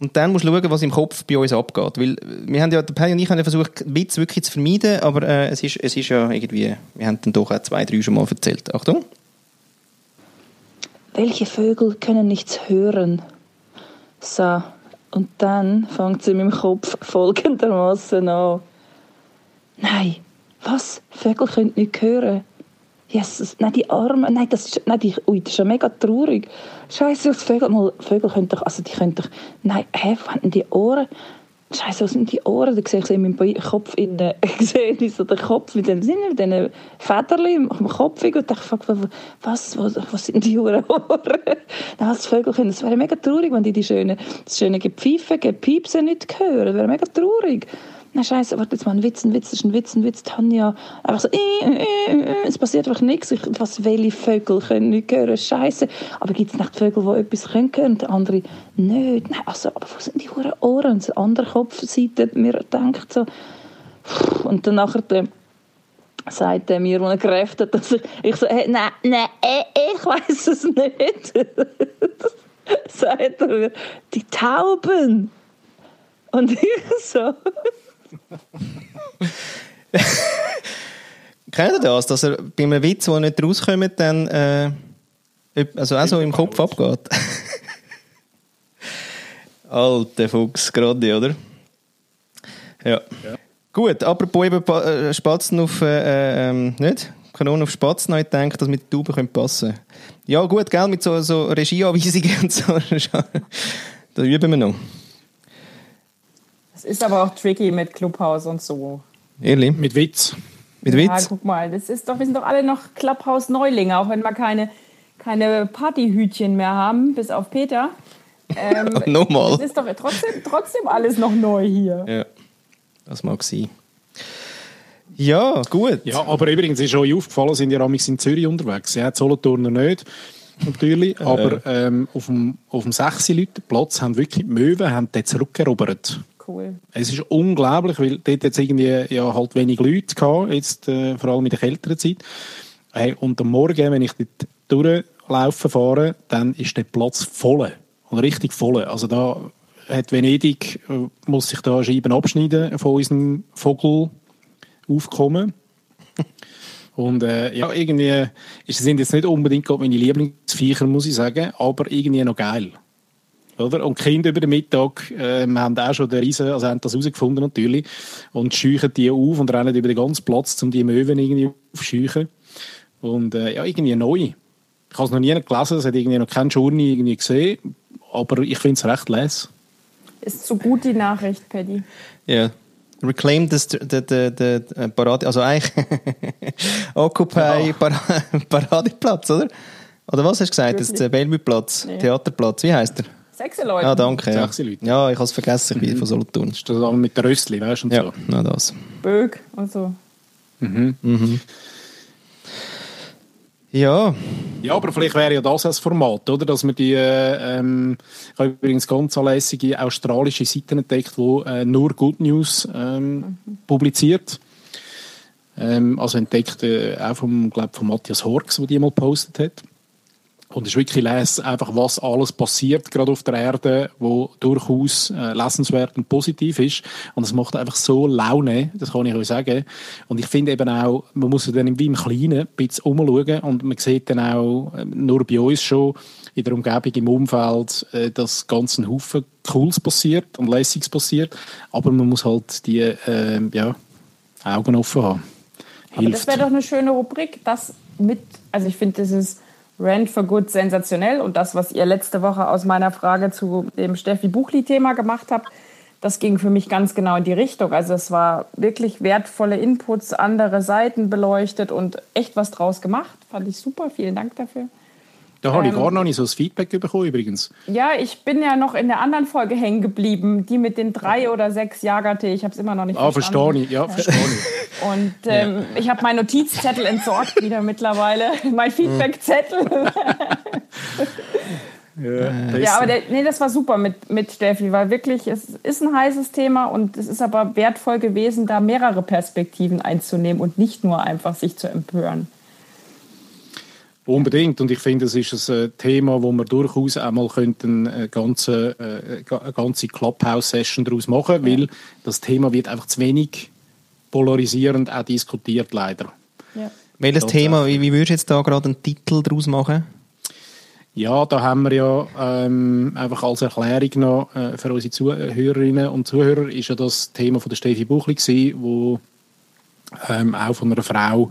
Und dann musst du schauen, was im Kopf bei uns abgeht. Weil wir haben ja, der Paddy und ich haben ja versucht, Witz wirklich zu vermeiden, aber äh, es, ist, es ist ja irgendwie, wir haben dann doch auch zwei, drei schon mal erzählt. Achtung. Welche Vögel können nichts hören? So, und dann fängt sie in meinem Kopf folgendermaßen an. Nein, was? Vögel können nicht hören? Jesus, nein, die Arme, nein, das ist, nein, die, ui, das ist ja mega traurig. Scheiße, was Vögel, mal, Vögel können doch, also die können doch, nein, hä, wo haben die Ohren? Scheiße, was sind die Ohren? Da sehe ich so in meinem Kopf, in der, ich sehe so den Kopf mit den, mit den Federchen im Kopf und dachte, was, was, was sind die Ohren? das Vögel können, das wäre mega traurig, wenn die die schönen, das schöne Gepfeifen, Gepiepsen nicht hören, das wäre mega traurig na scheiße, warte jetzt mal, ein Witz, ein Witz, ist ein Witz, ein Witz, Tanja. Einfach so, äh, äh, äh, es passiert einfach nichts. Ich, was, welche Vögel können nicht hören? Scheiße. Aber gibt es nicht Vögel, die etwas können hören und andere nicht? Nein, also, aber wo sind die Ohren? Und die andere Kopfseite mir denkt so, und dann nachher der, sagt er mir, wo er Kräfte hat, dass ich, ich so, hey, nein, nein, ich weiß es nicht. sagt er mir, die Tauben. Und ich so. Kennt ihr das, dass er bei einem Witz, der nicht rauskommt, dann äh, also auch so im Kopf abgeht? Alter Fuchs, gerade, oder? Ja. ja. Gut, apropos eben äh, Spatzen auf, äh, ähm, nicht? Kanonen auf Spatzen, ich denke, dass mit Tauben passen könnte. Ja, gut, gell, mit so, so Regieanweisungen und so. da üben wir noch. Das ist aber auch tricky mit Clubhouse und so. Ehrlich? Mit Witz. Mit Witz? Ja, guck mal, das ist doch, wir sind doch alle noch Clubhouse-Neulinge, auch wenn wir keine, keine Partyhütchen mehr haben, bis auf Peter. Ähm, Nochmal. Das ist doch trotzdem, trotzdem alles noch neu hier. Ja, das mag sein. Ja, gut. Ja, aber übrigens ist euch aufgefallen, sind ja amigs in Zürich unterwegs. Ja, Solothurner nicht, natürlich. Äh. Aber ähm, auf dem, auf dem 6 Leute Platz haben wirklich die Möwen haben den zurückerobert. Cool. Es ist unglaublich, weil dort jetzt irgendwie ja halt wenig Leute gehabt, jetzt äh, vor allem in der kälteren Zeit. Hey, und am Morgen, wenn ich dort durchlaufen fahre, dann ist der Platz voll. Und richtig voll. Also da hat Venedig, äh, muss sich da Scheiben abschneiden von unserem Vogelaufkommen. Und äh, ja, irgendwie sind jetzt nicht unbedingt meine Lieblingsviecher, muss ich sagen, aber irgendwie noch geil. Oder? Und die Kinder über den Mittag ähm, haben auch schon den Riesen, also haben das herausgefunden natürlich, und scheuchen die auf und rennen über den ganzen Platz, um die Möwen irgendwie aufzuscheuchen. Und äh, ja, irgendwie neu. Ich habe es noch nie gelesen, es hat irgendwie noch kein Journey irgendwie gesehen, aber ich finde es recht les. Ist so gut die Nachricht, Paddy. Ja. Yeah. Reclaim the, the, the, the Parade, also eigentlich Occupy ja. Paradeplatz, oder? Oder was hast du gesagt? Das ist der Bellevue-Platz, nee. Theaterplatz, wie heißt der? Sechs Leute. Ja, danke. Ja, ja ich habe es vergessen, ich bin von Solothurn. Das ist das mit der Röstli, weißt du? Ja, so. na das. Bög und so. Mhm. Mhm. Ja. Ja, aber vielleicht wäre ja das das Format, oder? Dass man die, äh, ähm, ich habe übrigens ganz anlässige australische Seiten entdeckt, die äh, nur Good News ähm, mhm. publiziert. Ähm, also entdeckt äh, auch vom, glaub, von Matthias Horks, der die mal gepostet hat. Und es ist wirklich les, einfach was alles passiert, gerade auf der Erde, wo durchaus äh, lesenswert und positiv ist. Und es macht einfach so Laune, das kann ich euch sagen. Und ich finde eben auch, man muss dann wie im Kleinen ein bisschen umschauen und man sieht dann auch, äh, nur bei uns schon, in der Umgebung, im Umfeld, äh, dass ganz ein Haufen Cooles passiert und Lässiges passiert. Aber man muss halt die äh, ja, Augen offen haben. Aber das wäre doch eine schöne Rubrik, das mit, also ich finde, das ist Rent for Good sensationell und das, was ihr letzte Woche aus meiner Frage zu dem Steffi Buchli-Thema gemacht habt, das ging für mich ganz genau in die Richtung. Also es war wirklich wertvolle Inputs, andere Seiten beleuchtet und echt was draus gemacht. Fand ich super. Vielen Dank dafür. Da habe ich ähm, gar noch nicht so das Feedback bekommen übrigens. Ja, ich bin ja noch in der anderen Folge hängen geblieben, die mit den drei oder sechs Jagertee. Ich habe es immer noch nicht ah, verstanden. verstehe ich, ja, verstehe ich. Und ähm, ja. ich habe meinen Notizzettel entsorgt wieder mittlerweile. mein Feedbackzettel. ja, ja, aber der, nee, das war super mit, mit Steffi, weil wirklich, es ist ein heißes Thema und es ist aber wertvoll gewesen, da mehrere Perspektiven einzunehmen und nicht nur einfach sich zu empören. Unbedingt. Und ich finde, es ist ein äh, Thema, wo wir durchaus einmal könnten eine ganze, äh, eine ganze Clubhouse-Session daraus machen, ja. weil das Thema wird einfach zu wenig polarisierend auch diskutiert, leider. Ja. Welches Thema, wie, wie würdest du jetzt da gerade einen Titel daraus machen? Ja, da haben wir ja ähm, einfach als Erklärung noch äh, für unsere Zuhörerinnen und Zuhörer ist ja das Thema von der Steffi Buchli gewesen, wo ähm, auch von einer Frau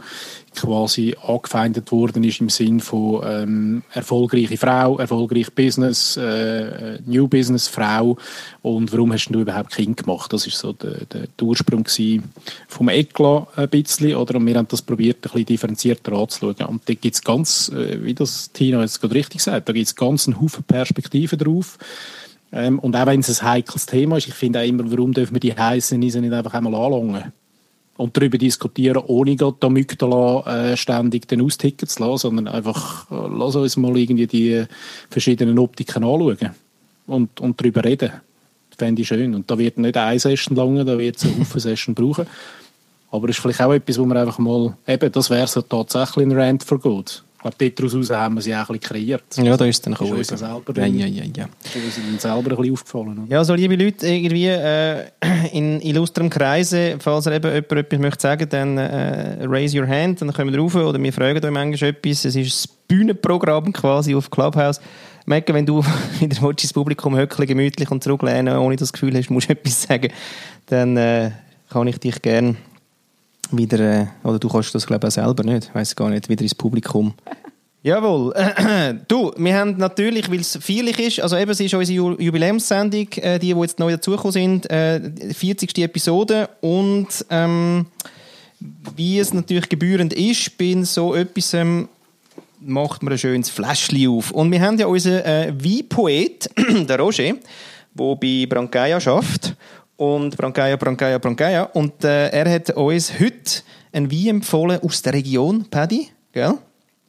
quasi angefeindet worden ist im Sinn von ähm, erfolgreiche Frau, erfolgreich Business, äh, New Business Frau und warum hast du überhaupt Kind gemacht? Das ist so der, der, Ursprung vom Eklat ein bisschen, oder? Und wir haben das probiert, ein bisschen differenzierter anzuschauen. Und da gibt es ganz, äh, wie das Tina jetzt gerade richtig sagt, da gibt es ganz einen Haufen Perspektiven drauf. Ähm, und auch wenn es ein heikles Thema ist, ich finde auch immer, warum dürfen wir die heißen nicht einfach einmal anlangen? Und darüber diskutieren, ohne die Amygdala äh, ständig den austicken zu lassen, sondern einfach, äh, lass uns mal irgendwie die verschiedenen Optiken anschauen und, und darüber reden. Das fände ich schön. Und da wird nicht eine Session lang, da wird es eine Haufen Session brauchen. Aber es ist vielleicht auch etwas, wo man einfach mal, eben, das wäre so tatsächlich ein Rant for Good glaube, daraus haben wir sie auch ein bisschen kreiert. Ja, da ist dann gekommen. Ist uns selber, ja, ja, ja, ja. Ist uns selber ein bisschen aufgefallen. Oder? Ja, so liebe Leute, irgendwie äh, in illustrem Kreise, falls ihr eben jemand etwas möchte sagen, dann äh, raise your hand, dann kommen wir rauf oder wir fragen euch manchmal etwas. Es ist das Bühnenprogramm quasi auf Clubhouse. Merke, wenn du wieder das Publikum höckle, gemütlich und zurücklehnen, ohne das Gefühl hast, musst du etwas sagen, dann äh, kann ich dich gerne wieder, äh, oder du kannst das glaube ich selber nicht, ich weiß gar nicht, wieder ins Publikum. Jawohl. du, wir haben natürlich, weil es feierlich ist, also eben, es ist unsere Jubiläumssendung, äh, die, die jetzt neu dazugekommen sind, äh, 40. Episode und ähm, wie es natürlich gebührend ist, bin so etwas ähm, macht man ein schönes Fläschchen auf. Und wir haben ja unseren äh, Weinpoet, der Roger, der bei Brancaia schafft und Brancaia, Brancaia, Brancaia. Und äh, er hat uns heute ein Wein empfohlen aus der Region, Paddy, gell?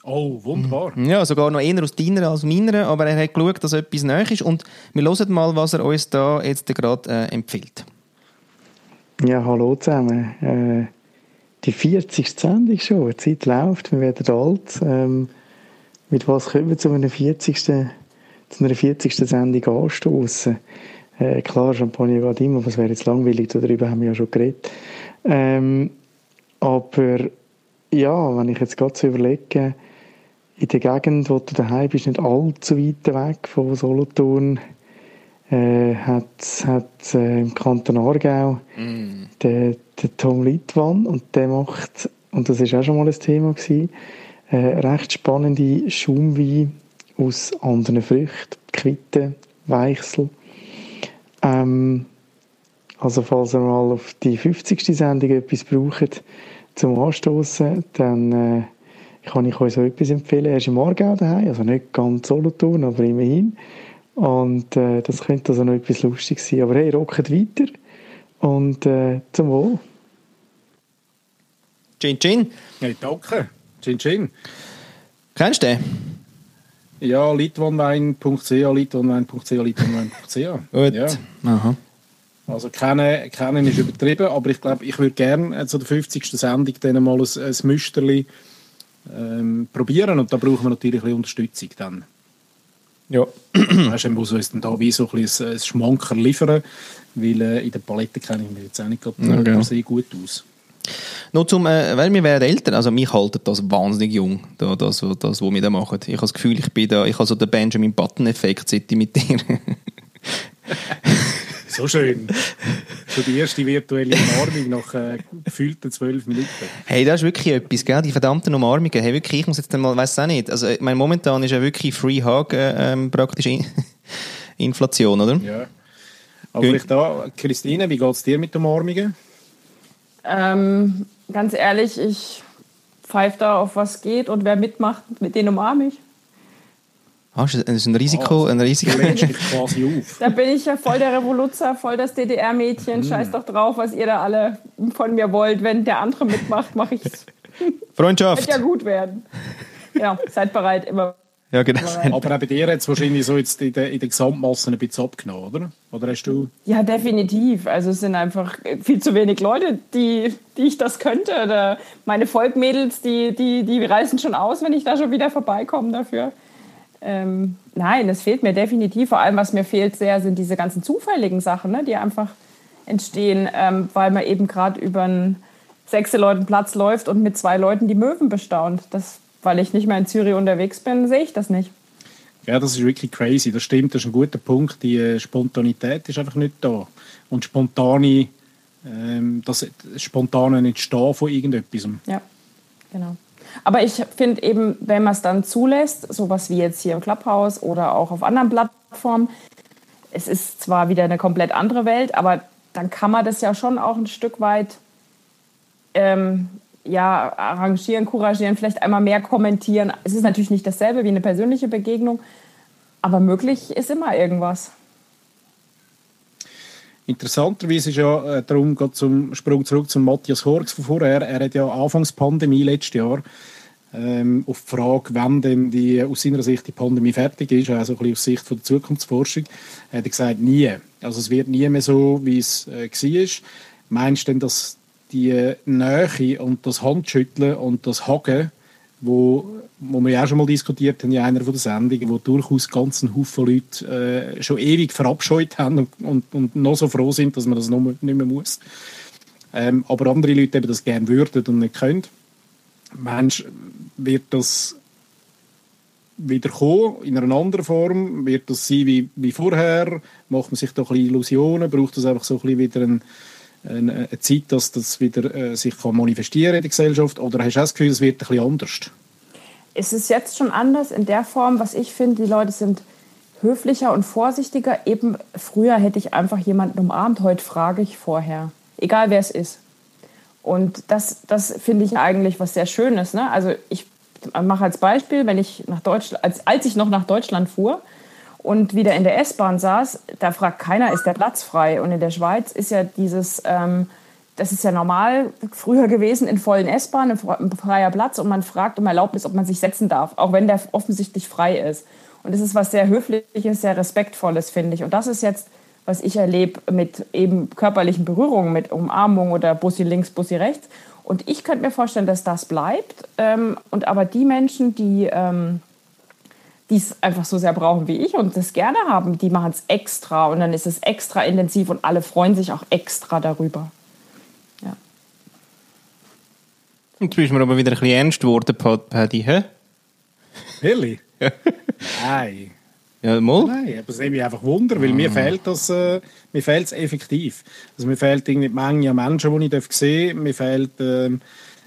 Oh, wunderbar. Ja, sogar noch eher aus deiner als meiner, aber er hat geschaut, dass etwas neu ist und wir hören mal, was er uns da jetzt gerade äh, empfiehlt. Ja, hallo zusammen. Äh, die 40. Sendung schon, die Zeit läuft, wir werden alt. Ähm, mit was können wir zu einer 40. Zu einer 40. Sendung anstoßen? Äh, klar, Champagner geht immer, was wäre jetzt langweilig, darüber haben wir ja schon geredet. Ähm, aber ja, wenn ich jetzt gerade so überlege, in der Gegend, wo du daheim bist, nicht allzu weit weg von Solothurn, äh, hat, hat äh, im Kanton Aargau mm. den, den Tom Litwan und der macht, und das ist auch schon mal ein Thema gewesen, äh, recht spannende Schaumwein aus anderen Früchten, Quitten, Weichsel ähm, also falls ihr mal auf die 50. Sendung etwas braucht zum Anstoßen, dann äh, kann ich euch so etwas empfehlen. Er ist im Aargau daheim, also nicht ganz Solothurn, aber immerhin. Und äh, das könnte also noch etwas lustig sein. Aber hey, rocket weiter und äh, zum Wohl. Chin Chin. Hey, danke. Chin Chin. Kennst du den? Ja, litwanwein.ch, litwanwein.ch, litwanwein.ch. Gut. Ja. Aha. Also kennen, kennen ist übertrieben, aber ich glaube, ich würde gerne zu der 50. Sendung dann mal ein, ein Müsterli ähm, probieren und da brauchen wir natürlich ein bisschen Unterstützung dann. Ja. Weißt du, muss uns dann da wie so ein, bisschen ein Schmanker liefern, weil äh, in der Palette kenne ich mich jetzt auch nicht gerade ja, genau. sehr gut aus. Nur zum, äh, weil wir werden älter, also mich haltet das wahnsinnig jung, da, das, das, was wir da machen. Ich habe das Gefühl, ich bin da, ich habe so den Benjamin Button-Effekt, seit ich mit dir... so schön. So die erste virtuelle Umarmung nach äh, gefühlten zwölf Minuten. Hey, das ist wirklich etwas, gell? die verdammten Umarmungen. Hey, wirklich, ich muss jetzt mal, weiß auch nicht, also mein, momentan ist ja wirklich Free Hug äh, ähm, praktisch in Inflation, oder? Ja. Aber vielleicht da, Christine, wie geht es dir mit Umarmungen? Ähm, ganz ehrlich, ich pfeife da auf was geht und wer mitmacht, mit denen umarme ich. Ah, das ist ein Risiko. ein Risiko. Da bin ich ja voll der Revoluzer, voll das DDR-Mädchen. Mm. Scheiß doch drauf, was ihr da alle von mir wollt. Wenn der andere mitmacht, mache ich es. Freundschaft. Wird ja gut werden. Ja, seid bereit, immer Ja, genau. Aber- Aber auch bei dir hat es wahrscheinlich so jetzt in der, in der Gesamtmasse ein bisschen abgenommen, oder? Oder hast du... Ja, definitiv. Also es sind einfach viel zu wenig Leute, die, die ich das könnte. Oder meine Volkmädels, die, die, die reißen schon aus, wenn ich da schon wieder vorbeikomme dafür. Ähm, nein, es fehlt mir definitiv. Vor allem, was mir fehlt sehr, sind diese ganzen zufälligen Sachen, ne, die einfach entstehen, ähm, weil man eben gerade über einen sechste Leuten Platz läuft und mit zwei Leuten die Möwen bestaunt. Das, weil ich nicht mehr in Zürich unterwegs bin, sehe ich das nicht. Ja, das ist wirklich crazy. Das stimmt, das ist ein guter Punkt. Die äh, Spontanität ist einfach nicht da. Und spontane, ähm, das spontane Entstehen von irgendetwas. Ja, genau. Aber ich finde eben, wenn man es dann zulässt, sowas wie jetzt hier im Clubhouse oder auch auf anderen Plattformen, es ist zwar wieder eine komplett andere Welt, aber dann kann man das ja schon auch ein Stück weit ähm, ja, arrangieren, couragieren, vielleicht einmal mehr kommentieren. Es ist natürlich nicht dasselbe wie eine persönliche Begegnung, aber möglich ist immer irgendwas. Interessanterweise ist ja äh, darum, geht zum Sprung zurück zum Matthias Horks von vorher. Er hat ja anfangs Pandemie letztes Jahr ähm, auf die Frage, wann denn die, aus seiner Sicht die Pandemie fertig ist, also ein bisschen aus Sicht von der Zukunftsforschung, hat er gesagt, nie. Also es wird nie mehr so, wie es äh, war. Meinst du denn, dass die Nähe und das Handschütteln und das Hagen, wo, wo wir ja auch schon mal diskutiert haben in einer den Sendungen, wo durchaus ganz einen Haufen Leute äh, schon ewig verabscheut haben und, und, und noch so froh sind, dass man das noch nicht mehr muss. Ähm, aber andere Leute eben das gerne würden und nicht können. Mensch, wird das wieder kommen, in einer anderen Form? Wird das sein wie, wie vorher? Macht man sich da ein bisschen Illusionen? Braucht das einfach so ein bisschen wieder ein, eine, Zeit, dass das wieder äh, sich kann manifestieren in der Gesellschaft? Oder hast du das Gefühl, es wird ein bisschen anders? Es ist jetzt schon anders in der Form, was ich finde, die Leute sind höflicher und vorsichtiger. Eben früher hätte ich einfach jemanden umarmt, heute frage ich vorher. Egal wer es ist. Und das, das finde ich eigentlich was sehr Schönes. Ne? Also ich mache als Beispiel, wenn ich nach Deutschland, als, als ich noch nach Deutschland fuhr und wieder in der S-Bahn saß, da fragt keiner, ist der Platz frei? Und in der Schweiz ist ja dieses, ähm, das ist ja normal früher gewesen in vollen S-Bahnen, ein freier Platz und man fragt um Erlaubnis, ob man sich setzen darf, auch wenn der offensichtlich frei ist. Und das ist was sehr Höfliches, sehr Respektvolles, finde ich. Und das ist jetzt, was ich erlebe mit eben körperlichen Berührungen, mit Umarmung oder Bussi links, Bussi rechts. Und ich könnte mir vorstellen, dass das bleibt. Ähm, und aber die Menschen, die ähm, es einfach so sehr brauchen wie ich und das gerne haben, die machen es extra. Und dann ist es extra intensiv und alle freuen sich auch extra darüber. Ja. Jetzt bist du mir aber wieder ein bisschen ernst geworden, Paddy. Hä? Ehrlich? Nein. Ja, mal. Nein, aber es nimmt mich einfach Wunder, weil mir fehlt das, äh, mir fehlt es effektiv. Also mir fehlt irgendwie die Menge an Menschen, die ich darf sehen Mir fehlt, ähm,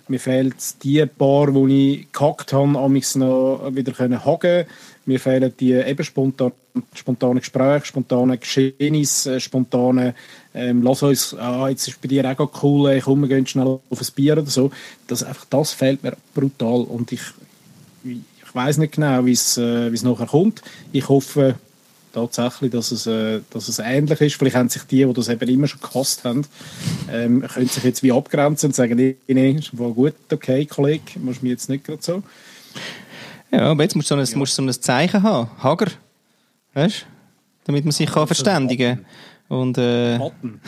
mir fehlt die paar, die ich gehackt habe, amigs noch wieder können hagen. Mir fehlen die eben spontan, spontane Gespräche, spontane Geschehnisse, äh, spontane ähm, lass uns, ah, jetzt ist bei dir auch cool, ey, komm, wir gehen schnell auf ein Bier oder so. Das, einfach, das fehlt mir brutal und ich, ich weiß nicht genau, wie äh, es nachher kommt. Ich hoffe tatsächlich, dass es, äh, dass es ähnlich ist. Vielleicht haben sich die, die das eben immer schon gehasst haben, ähm, können sich jetzt wie abgrenzen und sagen, nee, nee, ist wohl gut, okay, Kollege, musst mir jetzt nicht gerade so. Ja, aber jetzt musst du so ein, musst du so ein Zeichen haben. Hager. Weißt? Damit man sich kann verständigen kann. Und, äh, Button.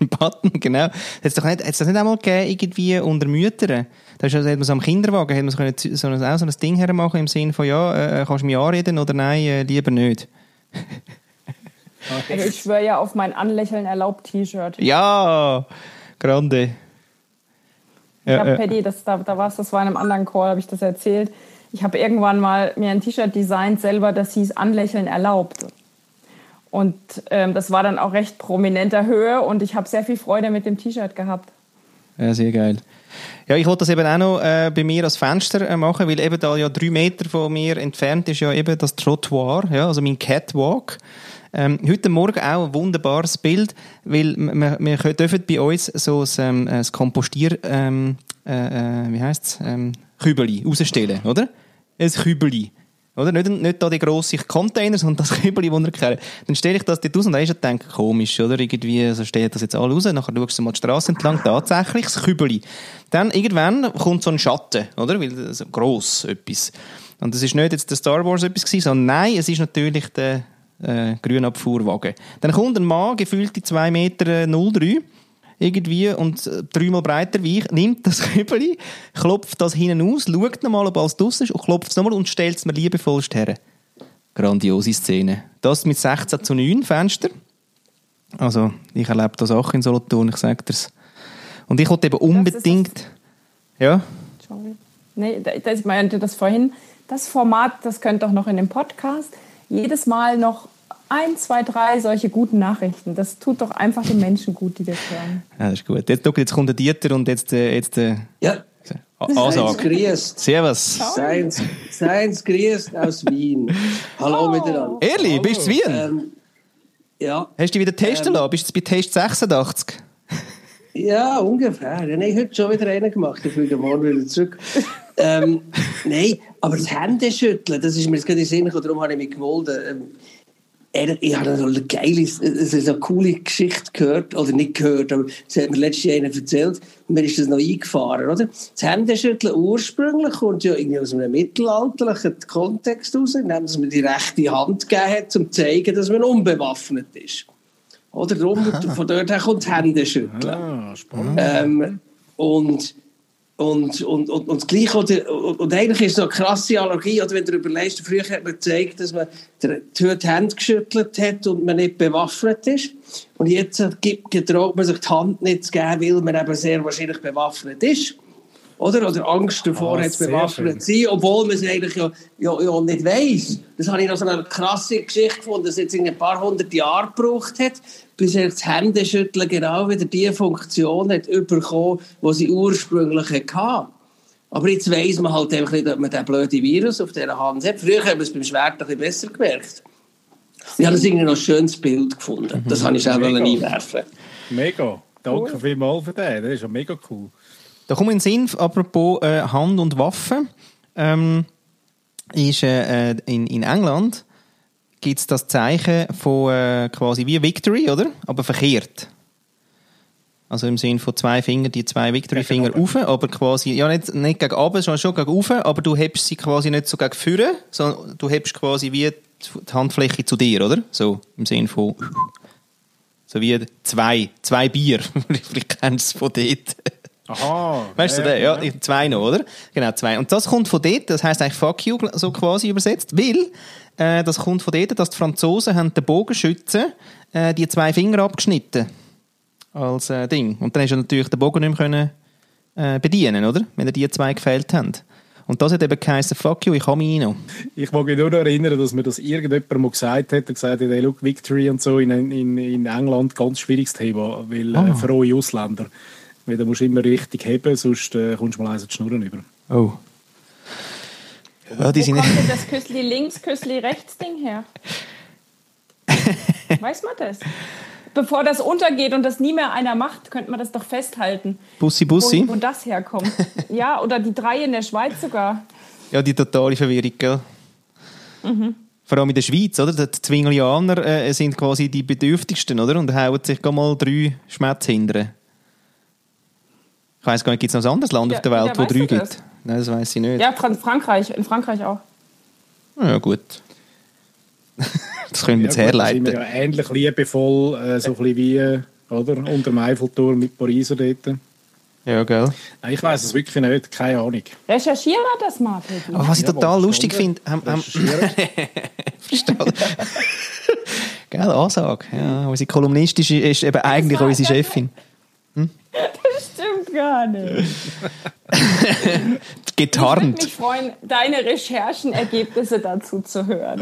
Ein Button, genau. Es doch nicht, hat's das nicht einmal gegeben, irgendwie unter Müttern? Da ist, also, hat man so am Kinderwagen hat man so, können, so, ein, auch so ein Ding hermachen im Sinne von, ja, äh, kannst du mich anreden oder nein, äh, lieber nicht. Also ich schwöre ja auf mein Anlächeln erlaubt T-Shirt. Ja, grande. Ich habe Ja, Paddy, das, da, da war es, das war in einem anderen Call, habe ich das erzählt. Ich habe irgendwann mal mir ein T-Shirt designt selber, das hieß Anlächeln erlaubt. Und ähm, das war dann auch recht prominenter Höhe und ich habe sehr viel Freude mit dem T-Shirt gehabt. Ja, sehr geil. Ja, ich wollte das eben auch noch äh, bei mir als Fenster äh, machen, weil eben da ja drei Meter von mir entfernt ist ja eben das Trottoir, ja, also mein Catwalk. Ähm, heute Morgen auch ein wunderbares Bild, weil wir, wir dürfen bei uns so ein, ähm, ein Kompostier, ähm, äh, äh, wie heisst's, ähm, Kübeli rausstellen, oder? Ein Kübeli. Oder? Nicht, nicht da die grossen Container, sondern das Kübeli, das kennt. Dann stelle ich das dort aus und dann ist er komisch, oder? Irgendwie, so steht das jetzt alle raus, nachher schaust du mal die Straße entlang, tatsächlich das Kübeli. Dann irgendwann kommt so ein Schatten, oder? Weil, so gross, etwas. Und das ist nicht jetzt der Star Wars etwas gewesen, sondern nein, es ist natürlich der äh, Grünabfuhrwagen. Dann kommt ein Mann, gefühlte 2 Meter 03, irgendwie, und äh, dreimal breiter wie ich, nimmt das Kübeli, klopft das hinten aus, schaut nochmal, ob alles draussen ist, und klopft es nochmal und stellt es mir liebevollst her. Grandiose Szene. Das mit 16 zu 9 Fenster. Also, ich erlebe das auch in Solothurn, ich sage dir's. Und ich wollte eben unbedingt... Ja? Sorry. Nee, das, ich meinte das vorhin. Das Format, das könnte doch noch in dem Podcast jedes Mal noch ein, zwei, drei solche guten Nachrichten. Das tut doch einfach den Menschen gut, die das hören. Ja, das ist gut. Jetzt, jetzt kommt der Dieter und jetzt, äh, jetzt äh, Ja, seins Ansage. grüßt. Servus. Seins, seins grüßt aus Wien. Hallo miteinander. Ehrlich, bist du zu Wien? Ähm, ja, Hast du dich wieder testen ähm, lassen? Bist du bei Test 86? ja, ungefähr. Ja, nein, heute schon wieder einen gemacht. Ich fliege morgen wieder zurück. ähm, nein, aber das Händeschütteln, das ist mir jetzt gerade in den Sinn gekommen, darum habe ich mich gemolden. Ähm, er- ich habe so eine geile, so eine coole Geschichte gehört, oder nicht gehört, aber es hat mir letztes Jahr einer erzählt, und mir ist das noch eingefahren, oder? Das Händeschütteln ursprünglich kommt ja irgendwie aus einem mittelalterlichen Kontext raus, indem man die rechte Hand gegeben hat, um zu zeigen, dass man unbewaffnet ist. Oder darum, von dort her kommt das Händeschütteln. Ah, spannend. Ähm, und, und, und, und, und das Gleiche, oder, und, eigentlich ist es eine krasse Allergie, oder wenn du überlegst, früher hat man gezeigt, dass man die Hände geschüttelt hat und man nicht bewaffnet ist. Und jetzt gibt- getraut man sich die Hand nicht zu geben, weil man eben sehr wahrscheinlich bewaffnet ist. Oder? Oder Angst davor Ah, hat, sehr bewaffnet zu sein, obwohl man es eigentlich ja, ja, ja nicht weiss. Das habe ich noch so eine krasse Geschichte gefunden, dass es jetzt in ein paar hundert Jahre gebraucht hat, bis er das Händeschütteln genau wieder die Funktion hat bekommen, die sie ursprünglich hatte. Aber jetzt weiss man halt einfach nicht, ob man den blöden Virus auf dieser Hand hat. Früher haben wir es beim Schwert ein bisschen besser gemerkt. Ich habe das irgendwie noch ein schönes Bild gefunden. Das habe ich auch einwerfen. Mega. Danke vielmals für den. Das ist ja mega cool. Da kommt in den Sinn, apropos äh, Hand und Waffen, ähm, ist äh, äh, in, in England gibt es das Zeichen von äh, quasi wie Victory, oder? Aber verkehrt. Also im Sinn von zwei Fingern, die zwei Victory-Finger rauf, aber quasi, ja nicht, nicht gegen runter, sondern schon gegen rauf, aber du hebst sie quasi nicht so gegen vorne, sondern du hebst quasi wie die Handfläche zu dir, oder? So im Sinn von so wie zwei, zwei Bier. Vielleicht kennst du es von dort. Aha. Weißt du den? Ja, ich- zwei noch, oder? Genau, zwei. Und das kommt von dort, das heißt eigentlich fuck you, so quasi übersetzt, weil äh, das kommt von dort, dass die Franzosen haben den Bogenschützen äh, die zwei Finger abgeschnitten als äh, Ding. Und dann hast du natürlich den Bogen nicht mehr können, äh, bedienen, oder? Wenn er die zwei gefehlt haben. Und das hat eben geheißen, fuck you, ich habe mich noch. Ich mag mich nur noch erinnern, dass mir das irgendjemand mal gesagt hat, er gesagt hat, hey, look, Victory und so in, in, in England, ganz schwieriges Thema, weil Ah. äh, für eure Ausländer. Weil da musst du immer richtig heben, sonst äh, kommst du mal eins die Schnurren über. Oh. Ja, die Wo sind kommt denn das Küssli links, Küssli rechts Ding her? Weiß man das? Bevor das untergeht und das nie mehr einer macht, könnte man das doch festhalten. Bussi Bussi. Wo, wo das herkommt. Ja, oder die drei in der Schweiz sogar. Ja, die totale Verwirrung, gell? Vor allem in der Schweiz, oder? Die Zwinglianer äh, sind quasi die Bedürftigsten, oder? Und hauen sich gar mal drei Schmerz hindern. Ich weiss gar nicht, gibt es noch ein anderes Land Ja, auf der Welt, ja, wo drei gibt? das? Nein, das weiß ich nicht. Ja, Fran Frankreich, in Frankreich auch. Ja, gut. das können wir jetzt Ja, gut, herleiten. sind wir ja ähnlich liebevoll, äh, so ein bisschen wie oder, unter dem Eiffelturm mit Pariser dort. Ja, gell? Nein, ich weiß es wirklich nicht, keine Ahnung. Recherchieren wir das mal, Teddy. Aber was ich Ja, total mal lustig finde, recherchieren. Verstanden. Gell, Ansage. Ja, unsere Kolumnistin ist- ist eben eigentlich unsere Chefin. Das stimmt gar nicht. Ich würde Getarnt. mich freuen, deine Recherchenergebnisse dazu zu hören.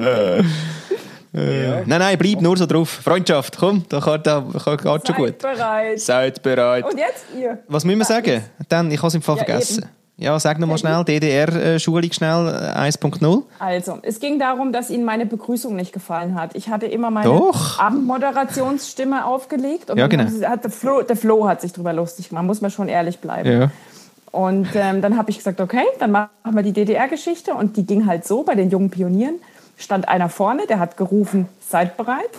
Nein, nein, bleib nur so drauf. Freundschaft, komm, da geht schon Seid gut. bereit. Seid bereit. Und jetzt ihr. Was müssen wir sagen? Dann, ich habe es im Fall Ja, vergessen. eben. Ja, sag nochmal schnell, DDR-Schulung schnell, äh, 1.0. Also, es ging darum, dass Ihnen meine Begrüßung nicht gefallen hat. Ich hatte immer meine Doch. Abendmoderationsstimme aufgelegt. Und Ja, genau. Hat der, Flo, der Flo hat sich drüber lustig gemacht, muss man schon ehrlich bleiben. Ja. Und ähm, dann habe ich gesagt, okay, dann machen wir die DDR-Geschichte. Und die ging halt so, bei den jungen Pionieren stand einer vorne, der hat gerufen, seid bereit.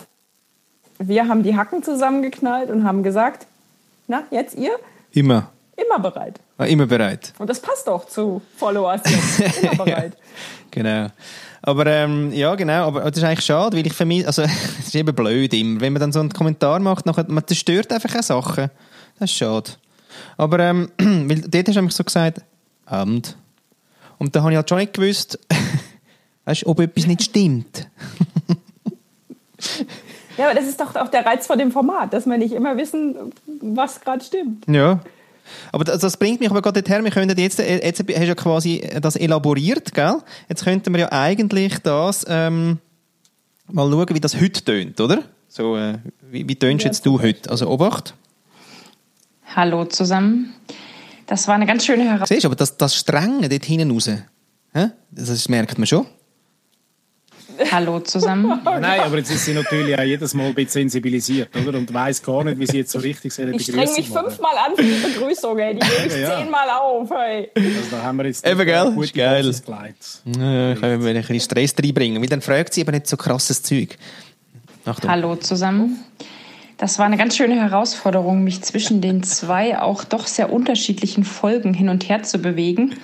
Wir haben die Hacken zusammengeknallt und haben gesagt, na, jetzt ihr? Immer. Immer bereit. Ah, immer bereit. Und das passt doch zu Followers. Immer bereit. Genau. Aber ähm, ja, genau, aber das ist eigentlich schade, weil ich für mich, also es ist eben blöd immer, wenn man dann so einen Kommentar macht, nachher, man zerstört einfach auch Sachen. Das ist schade. Aber ähm, weil dort hast du nämlich so gesagt, Abend. Und da habe ich halt schon nicht gewusst, weißt, ob etwas nicht stimmt. Ja, aber das ist doch auch der Reiz von dem Format, dass wir nicht immer wissen, was gerade stimmt. Ja. Aber das, das bringt mich aber gerade dorthin, wir könnten jetzt, äh, jetzt hast du ja quasi das elaboriert, gell? Jetzt könnten wir ja eigentlich das ähm, mal schauen, wie das heute tönt, oder? So, äh, wie, wie tönst jetzt du heute? Also Obacht. Hallo zusammen. Das war eine ganz schöne Herausforderung. Siehst du, aber das, das Strenge dort hinten raus, das merkt man schon. Hallo zusammen. Ja, nein, aber jetzt ist sie natürlich auch jedes Mal ein bisschen sensibilisiert, oder? Und weiß gar nicht, wie sie jetzt so richtig sollen Ich streng mich fünfmal an für die Begrüßung, ey. Die gebe ich Ja. zehnmal auf, hey. Also da haben wir jetzt Eben, gell? gute Ist geil. Gelegt. Ja, können wir ein bisschen Stress reinbringen, weil dann fragt sie aber nicht so krasses Zeug. Achtung. Hallo zusammen. Das war eine ganz schöne Herausforderung, mich zwischen den zwei auch doch sehr unterschiedlichen Folgen hin und her zu bewegen,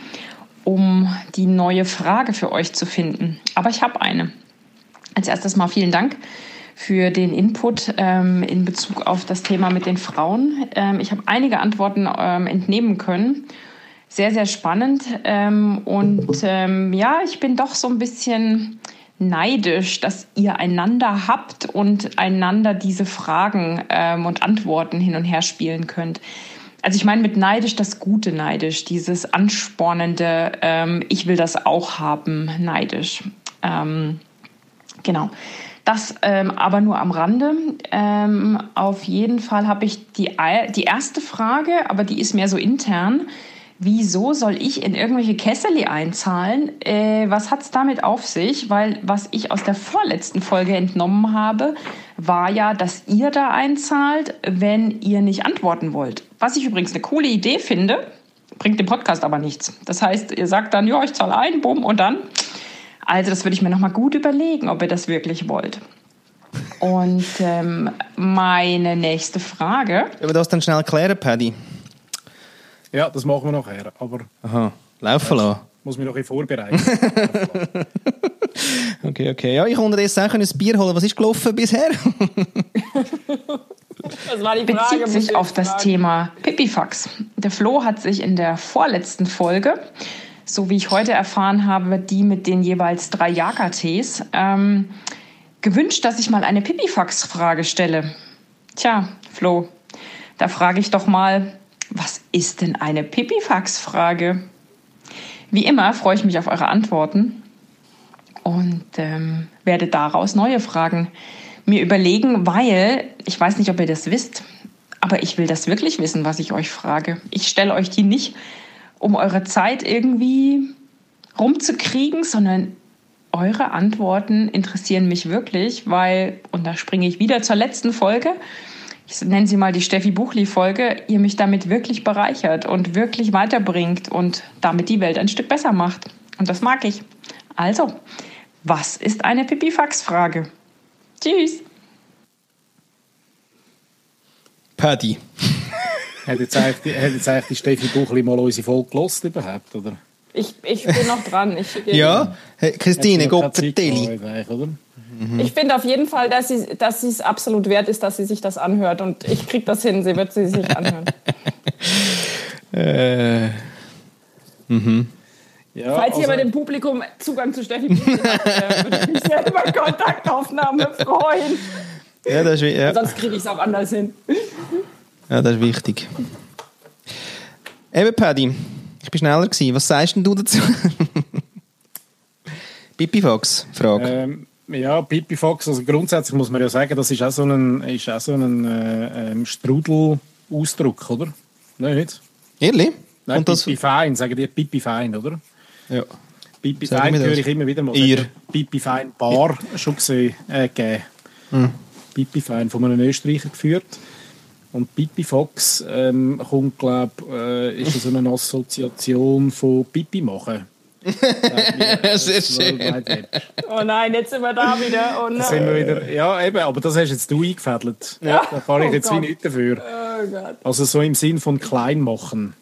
um die neue Frage für euch zu finden. Aber ich habe eine. Als erstes mal vielen Dank für den Input ähm, in Bezug auf das Thema mit den Frauen. Ähm, ich habe einige Antworten ähm, entnehmen können. Sehr, sehr spannend. Ähm, und ähm, ja, ich bin doch so ein bisschen neidisch, dass ihr einander habt und einander diese Fragen ähm, und Antworten hin und her spielen könnt. Also ich meine mit neidisch das Gute neidisch, dieses anspornende, ähm, ich will das auch haben, neidisch. Ähm, genau. Das ähm, aber nur am Rande. Ähm, auf jeden Fall habe ich die, die erste Frage, aber die ist mehr so intern. Wieso soll ich in irgendwelche Kesseli einzahlen? Äh, was hat es damit auf sich? Weil was ich aus der vorletzten Folge entnommen habe, war ja, dass ihr da einzahlt, wenn ihr nicht antworten wollt. Was ich übrigens eine coole Idee finde, bringt dem Podcast aber nichts. Das heißt, ihr sagt dann, ja, ich zahle ein, bumm, und dann. Also das würde ich mir nochmal gut überlegen, ob ihr das wirklich wollt. Und ähm, meine nächste Frage. Aber das dann schnell klären, Paddy. Ja, das machen wir nachher. Aber Aha, laufen lassen. muss mich noch ein bisschen vorbereiten. Okay, okay. Ja, ich konnte unterdessen auch ein Bier holen. Was ist gelaufen bisher? Das war die Frage. bezieht sich auf jetzt das. Thema Pipifax. Der Flo hat sich in der vorletzten Folge, so wie ich heute erfahren habe, die mit den jeweils drei Jaka-Tees, ähm, gewünscht, dass ich mal eine Pipifax-Frage stelle. Tja, Flo, da frage ich doch mal, was ist denn eine Pipifax-Frage? Wie immer freue ich mich auf eure Antworten und ähm, werde daraus neue Fragen mir überlegen, weil ich weiß nicht, ob ihr das wisst, aber ich will das wirklich wissen, was ich euch frage. Ich stelle euch die nicht, um eure Zeit irgendwie rumzukriegen, sondern eure Antworten interessieren mich wirklich, weil, und da springe ich wieder zur letzten Folge, ich nenne sie mal die Steffi Buchli-Folge, ihr mich damit wirklich bereichert und wirklich weiterbringt und damit die Welt ein Stück besser macht. Und das mag ich. Also, was ist eine Pipifax-Frage? Tschüss. Paddy. hat, jetzt eigentlich, die- hat jetzt eigentlich die Steffi Buchli mal unsere Folge gelost überhaupt, oder? Ich, ich bin noch dran. Ich, Ja, hey, Christine, Gott vertelle. oder? Ich finde auf jeden Fall, dass sie dass es absolut wert ist, dass sie sich das anhört. Und ich kriege das hin. Sie wird sie sich anhören. Äh, Ja, Falls jemand im Publikum Zugang zu Steffi hat, äh, würde ich mich sehr über Kontaktaufnahme freuen. ja, das ist, ja, Sonst kriege ich es auch anders hin. ja, das ist wichtig. Eben, Paddy, ich bin schneller gewesen. Was sagst denn du dazu? Pipifax, Frage. Ähm, ja, Pipifax, also grundsätzlich muss man ja sagen, das ist auch so ein, ist auch so ein äh, ähm, Strudel-Ausdruck, oder? Nicht? Ehrlich? Nein, Und das, Fein, sagen die Pipi Fein, oder? Ja. Pipi Sagen Fein höre ich immer wieder mal. Ihr. Pipi Fein Bar schon gesehen, äh, gegeben. Hm. Pipi Fein von einem Österreicher geführt. Und Pipi Fox ähm, kommt, glaube äh, ist so eine Assoziation von Pipi machen. Sehr schön. Oh nein, jetzt sind wir da wieder. Oh Da sind wir nein. wieder, ja, eben, aber das hast jetzt du eingefädelt. Ja. Da kann ich Oh jetzt wie Gott. nichts dafür. Oh Gott. Also so im Sinn von klein machen.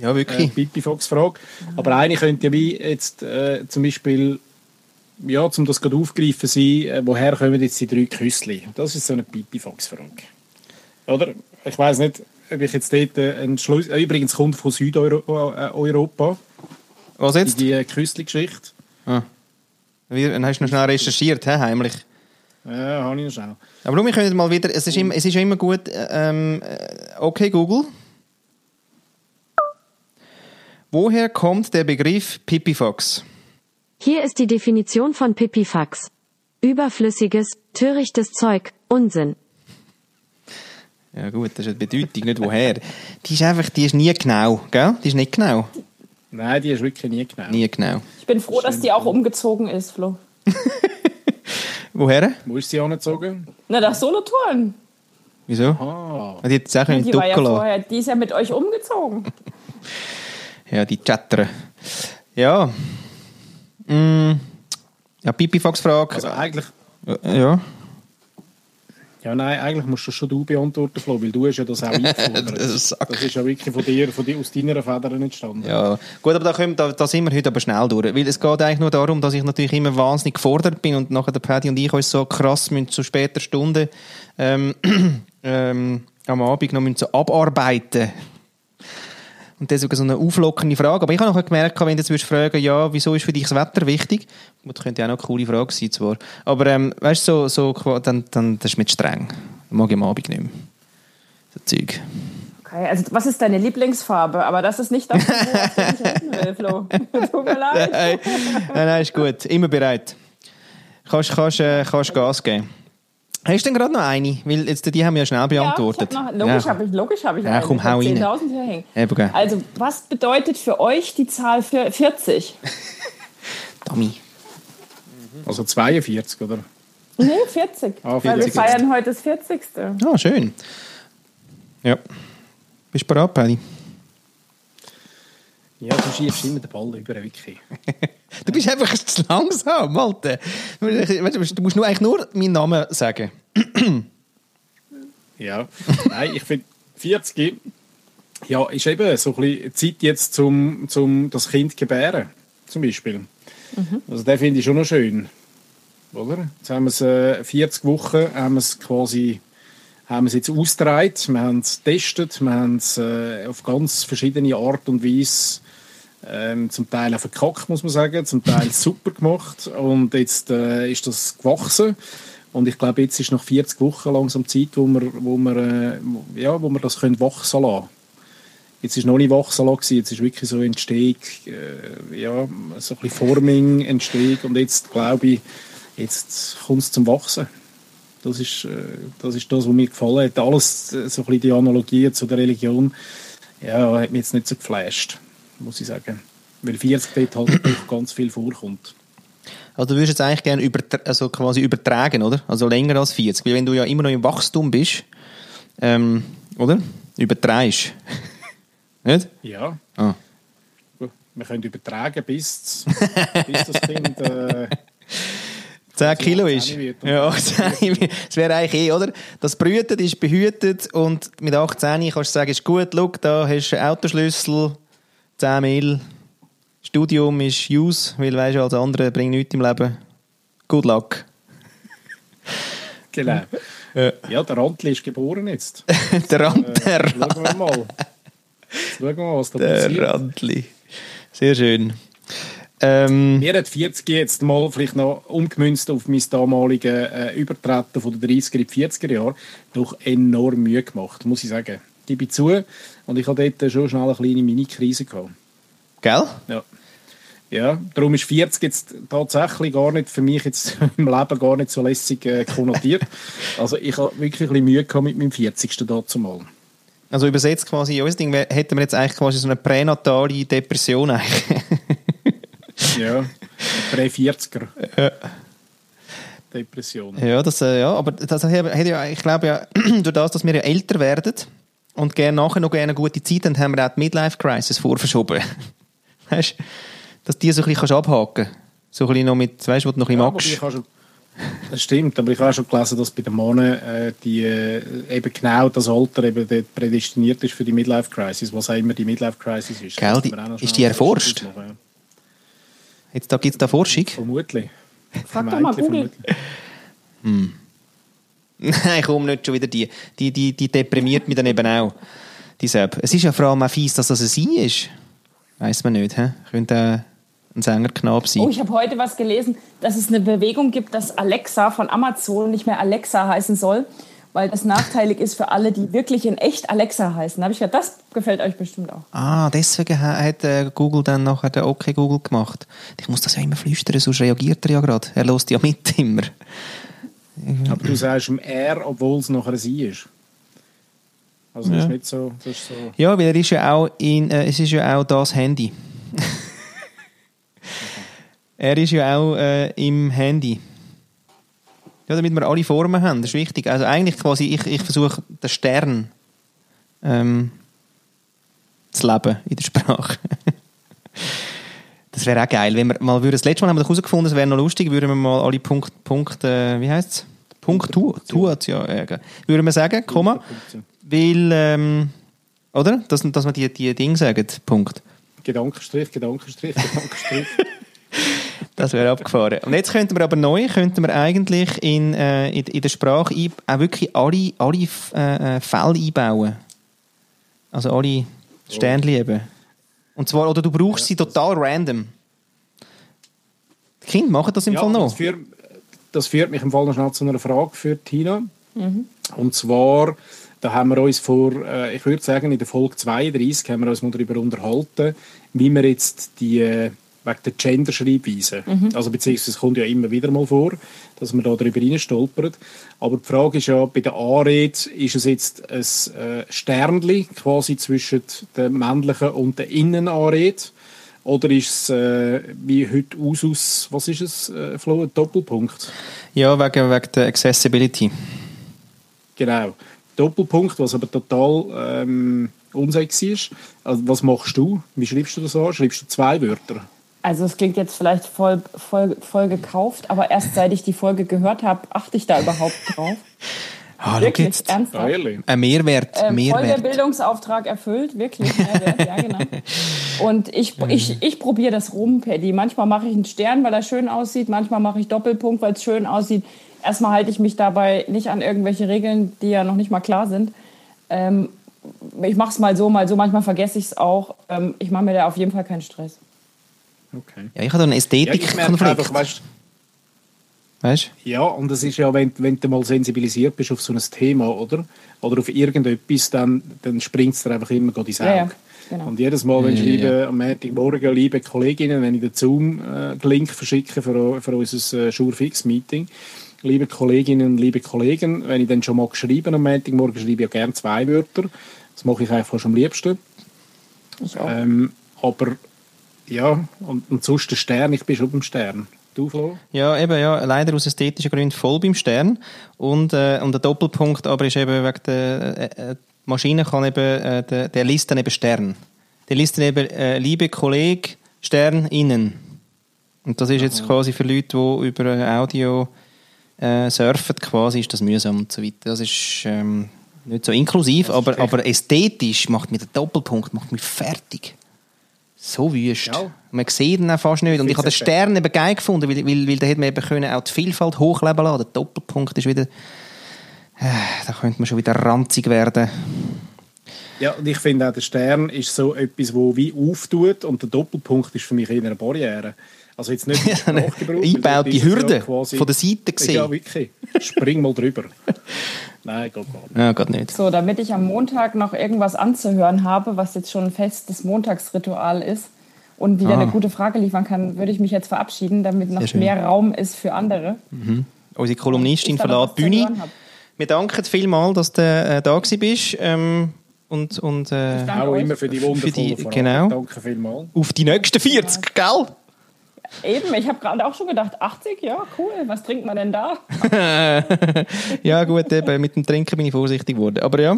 Ja, äh, wirklich. Pipifox-Frage. Aber eine könnte ja wie jetzt äh, zum Beispiel, ja, um das gerade aufgreifen sein, äh, woher kommen jetzt die drei Küssli? Das ist so eine Pipifox-Frage. Oder? Ich weiß nicht, ob ich jetzt dort äh, einen Schluss... Äh, übrigens kommt von Südeuropa, äh, Was jetzt? die äh, Küssli-Geschichte. Wie, dann hast du noch schnell recherchiert, he, heimlich. Ja, habe ich noch schnell. Aber wir können mal wieder, es ist, immer, es ist immer gut, ähm, äh, okay Google. Woher kommt der Begriff Pipifax? Hier ist die Definition von Pipifax. Überflüssiges, törichtes Zeug, Unsinn. Ja gut, das ist die Bedeutung, nicht woher. Die ist einfach, die ist nie genau, gell? Die ist nicht genau. Nein, die ist wirklich nie genau. Nie genau. Ich bin froh, dass die auch umgezogen ist, Flo. Woher? Wo ist sie angezogen? Na, nach Solothurn. Wieso? Ah, Die hat in Die war ja vorher, die ist ja mit euch umgezogen. Ja, die Chatter. Ja. Mm. Ja, Pipifax-Frage. also eigentlich... ja. Ja, nein, eigentlich musst du schon du beantworten, Flo, weil du hast ja das auch eingefordert. Das das ist ja wirklich von dir, von dir aus deiner Feder entstanden. Ja, gut, aber da, können, da, da sind wir heute aber schnell durch. Weil es geht eigentlich nur darum, dass ich natürlich immer wahnsinnig gefordert bin und nachher der Paddy und ich uns so krass müssen zu später Stunde ähm, ähm, am Abend noch müssen so abarbeiten und deswegen so eine auflockende Frage. Aber ich habe nachher gemerkt, wenn du jetzt fragen, ja, wieso ist für dich das Wetter wichtig? Gut, das könnte ja auch noch eine coole Frage sein, zwar. Aber, ähm, weißt du, so, so, dann, dann, das ist mit streng. Das mag ich am Abend nicht mehr. So Zeug. Okay, also was ist deine Lieblingsfarbe? Aber das ist nicht das, worauf ich hin will, Flo. Tut mir leid. Nein, nein, nein, ist gut. Immer bereit. Kannst, kannst, äh, kannst Gas geben. Hast du denn gerade noch eine? Weil jetzt, die haben wir ja schnell beantwortet. Ja, ich hab noch, logisch Ja. habe ich, logisch hab ich Ja, eine. komm, hau rein. 10.000 hier hängen. Eben, gell. Also, was bedeutet für euch die Zahl für 40? Dummy. Also 42, oder? Nee, 40. Ah, Weil wir 40. feiern heute das 40. Ah, schön. Ja. Bist du bereit, Paddy? Ja, du schiebst immer den Ball über, wirklich. Du bist einfach zu langsam, Alter. Du, musst nur, eigentlich nur meinen Namen sagen. Ja, nein, ich finde 40 ja, ist eben so ein bisschen Zeit jetzt zum, zum das Kind gebären, zum Beispiel. Also den finde ich schon noch schön, oder? Jetzt haben wir es äh, 40 Wochen, haben wir es quasi haben wir es jetzt ausgetragen, wir haben es getestet, wir haben es äh, auf ganz verschiedene Art und Weise ähm, zum Teil auch verkackt, muss man sagen, zum Teil super gemacht. Und jetzt äh, ist das gewachsen. Und ich glaube, jetzt ist nach 40 Wochen langsam Zeit, wo wir, wo wir, äh, ja, wo wir das können wachsen lassen. Jetzt ist noch nicht wachsen lassen, jetzt ist wirklich so Entstehung, äh, ja, so ein bisschen Forming, Entstehung. Und jetzt glaube ich, jetzt kommt es zum Wachsen. Das ist, äh, das ist das, was mir gefallen hat. Alles, äh, so ein bisschen die Analogie zu der Religion, ja, hat mich jetzt nicht so geflasht, muss ich sagen. Weil 40 dort halt doch ganz viel vorkommt. Also du würdest jetzt eigentlich gerne übertra also quasi übertragen, oder? Also länger als 40. Weil wenn du ja immer noch im Wachstum bist, ähm, oder? Übertreibst. Nicht? Ja. Ah. Wir können übertragen, bis, bis das Kind... Äh, 10 Kilo ist. 18 wird. Ja, 18. Das wäre eigentlich eh, oder? Das brütet ist behütet und mit 18 kannst du sagen, ist gut, schau, da hast du einen Autoschlüssel, 10 Mil, Studium ist use, weil weißt du, als andere bringt nichts im Leben. Good luck. genau. Ja. Ja, der Rantli ist geboren jetzt. der Rand, Äh, der, schauen wir mal. Jetzt schauen wir mal, was da der passiert. Randli. Sehr schön. Ähm, Mir hat 40 jetzt mal vielleicht noch umgemünzt auf mein damaliges äh, Übertreten von den 30er in die 40er Jahre doch enorm Mühe gemacht, muss ich sagen. Gebe ich zu. Und ich hatte dort schon schnell eine kleine Mini-Krise gehabt. gell? Ja. Ja, darum ist 40 jetzt tatsächlich gar nicht für mich jetzt im Leben gar nicht so lässig äh, konnotiert. Also ich habe wirklich ein bisschen Mühe gehabt mit meinem 40. dazu mal. Also übersetzt quasi, unser Ding hätten wir jetzt eigentlich quasi so eine pränatale Depression eigentlich. Ja, Prä-40er. Depression. Ja, das, äh, ja, aber das ich glaube ja, durch das, dass wir ja älter werden und gerne nachher noch gerne eine gute Zeit haben, haben wir auch die Midlife-Crisis vorverschoben. weißt du, dass die so ein bisschen kannst abhaken kannst. So ein bisschen noch mit, weißt du, wo du noch ein Ja, bisschen wobei magst. du, Das stimmt, aber ich habe auch schon gelesen, dass bei den Monen äh, die, äh, eben genau das Alter eben dort prädestiniert ist für die Midlife Crisis, was auch immer die Midlife Crisis ist. Gell, die- ist die erforscht? ja. Jetzt da gibt es da Forschung. Vermutlich. Frag doch mal Google. vermutlich. Nein, komm nicht schon wieder die. Die, die, die deprimiert mich dann eben auch. Die Sepp. Es ist ja vor allem auch fies, dass das ein Sie ist. Weiß man nicht. He? Könnte ein Sängerknabe sein. Oh, ich habe heute was gelesen, dass es eine Bewegung gibt, dass Alexa von Amazon nicht mehr Alexa heißen soll, weil das nachteilig ist für alle, die wirklich in echt Alexa heißen. Da habe ich gedacht, das gefällt euch bestimmt auch. Ah, deswegen ha- hat äh, Google dann nachher den OK Google gemacht. Ich muss das ja immer flüstern, sonst reagiert er ja gerade. Er lässt ja mit immer. Aber du sagst im R, obwohl es nachher ein Sie ist. Also das Ja. ist nicht so... Das ist so Ja, weil er ist ja auch in, äh, es ist ja auch das Handy. er ist ja auch äh, im Handy. Ja, damit wir alle Formen haben, das ist wichtig. Also eigentlich quasi, ich, ich versuche den Stern ähm, zu leben in der Sprache. das wäre auch geil, wenn wir mal würden, das letzte Mal haben wir herausgefunden, es wäre noch lustig, würden wir mal alle Punkt, Punkt äh, wie heißt es? Punkt tu, tut, ja, äh, würden wir sagen, Komma, weil, ähm, oder? Dass, dass wir die, die Dinge sagen, Punkt. Gedankenstrich, Gedankenstrich, Gedankenstrich. Das wäre abgefahren. Und jetzt könnten wir aber neu, könnten wir eigentlich in, äh, in, in der Sprache auch wirklich alle, alle äh, äh, Fälle einbauen. Also alle Sternchen eben. Und zwar, oder du brauchst sie total random. Die Kinder machen das im Ja, Fall noch. führt, das führt mich im Fall noch schnell zu einer Frage für Tina. Und zwar, da haben wir uns vor, äh, ich würde sagen, in der Folge 32 haben wir uns mal darüber unterhalten, wie wir jetzt die, äh, wegen der Gender-Schreibweise, also beziehungsweise es kommt ja immer wieder mal vor, dass man da darüber reinstolpert. Aber die Frage ist ja, bei der Anrede, ist es jetzt ein äh, Sternli quasi zwischen der männlichen und der Innenanrede? Oder ist es äh, wie heute Usus, was ist es, äh, Flo, ein Doppelpunkt? Ja, wegen, wegen der Accessibility. Genau. Doppelpunkt, was aber total ähm, unsexy ist. Also, was machst du? Wie schreibst du das an? Schreibst du zwei Wörter? Also es klingt jetzt vielleicht voll, voll, voll gekauft, aber erst seit ich die Folge gehört habe, achte ich da überhaupt drauf. Ah, schau Wirklich, jetzt. ernsthaft. Ehrlich? Ein Mehrwert. Ähm, voll der Mehrwert. Bildungsauftrag erfüllt, wirklich Mehrwert, ja genau. Und ich, ich, ich probiere das rum, Paddy. Manchmal mache ich einen Stern, weil er schön aussieht, manchmal mache ich Doppelpunkt, weil es schön aussieht. Erstmal halte ich mich dabei nicht an irgendwelche Regeln, die ja noch nicht mal klar sind. Ähm, ich mache es mal so, mal so, manchmal vergesse ich es auch. Ähm, ich mache mir da auf jeden Fall keinen Stress. Okay. Ja, ich habe da einen Ja, Ästhetikkonflikt. einfach, weißt, ja, und das ist ja, wenn, wenn du mal sensibilisiert bist auf so ein Thema, oder? Oder auf irgendetwas, dann, dann springt es dir einfach immer gerade ins Auge. Ja, ja, genau. Und jedes Mal, wenn ich Ja, am Montagmorgen, liebe Kolleginnen, wenn ich den Zoom-Link verschicke für, für unser äh, Schurfix-Meeting, liebe Kolleginnen und liebe Kollegen, wenn ich dann schon mal geschrieben am Montagmorgen, schreibe ich ja gerne zwei Wörter. Das mache ich eigentlich fast am liebsten. Ich auch. Ähm, aber ja, und, und sonst der Stern, ich bin schon beim Stern. Du, Flo? Ja, eben, ja, leider aus ästhetischen Gründen voll beim Stern. Und, äh, und der Doppelpunkt aber ist eben wegen der äh, äh, die Maschine kann eben, äh, der, der liest dann eben Stern. Der liest dann eben, äh, liebe Kollege, Stern innen. Und das ist jetzt quasi für Leute, die über äh, Audio äh, surfen, quasi ist das mühsam und so weiter. Das ist ähm, nicht so inklusiv, aber, aber ästhetisch macht mir der Doppelpunkt macht mich fertig. So wüst. Ja. Man sieht ihn fast nicht. Und ich habe den Stern eben geil gefunden, weil, weil, weil da hätte man eben können auch die Vielfalt hochleben lassen. Der Doppelpunkt ist wieder... Äh, da könnte man schon wieder ranzig werden. Ja, und ich finde auch, der Stern ist so etwas, wo wie auftut und der Doppelpunkt ist für mich eher eine Barriere. Also jetzt nicht im Eine eingebaute Hürde, ja quasi- von der Seite Ist Ja, gesehen. wirklich. Spring mal drüber. Nein, geht gar nicht. Ja, gerade nicht. So, damit ich am Montag noch irgendwas anzuhören habe, was jetzt schon ein festes Montagsritual ist und wieder Ah. eine gute Frage liefern kann, würde ich mich jetzt verabschieden, damit noch mehr Raum ist für andere. Unsere Kolumnistin verlässt die Bühne. Wir danken vielmals, dass du äh, da bist. Ähm, und und äh, Auch euch. immer für die Für wundervolle die- Frage. genau. Danke vielmals. auf die nächsten 40, gell? Eben, ich habe gerade auch schon gedacht, 80, ja, cool, was trinkt man denn da? ja, gut, eben, mit dem Trinken bin ich vorsichtig geworden. Aber ja,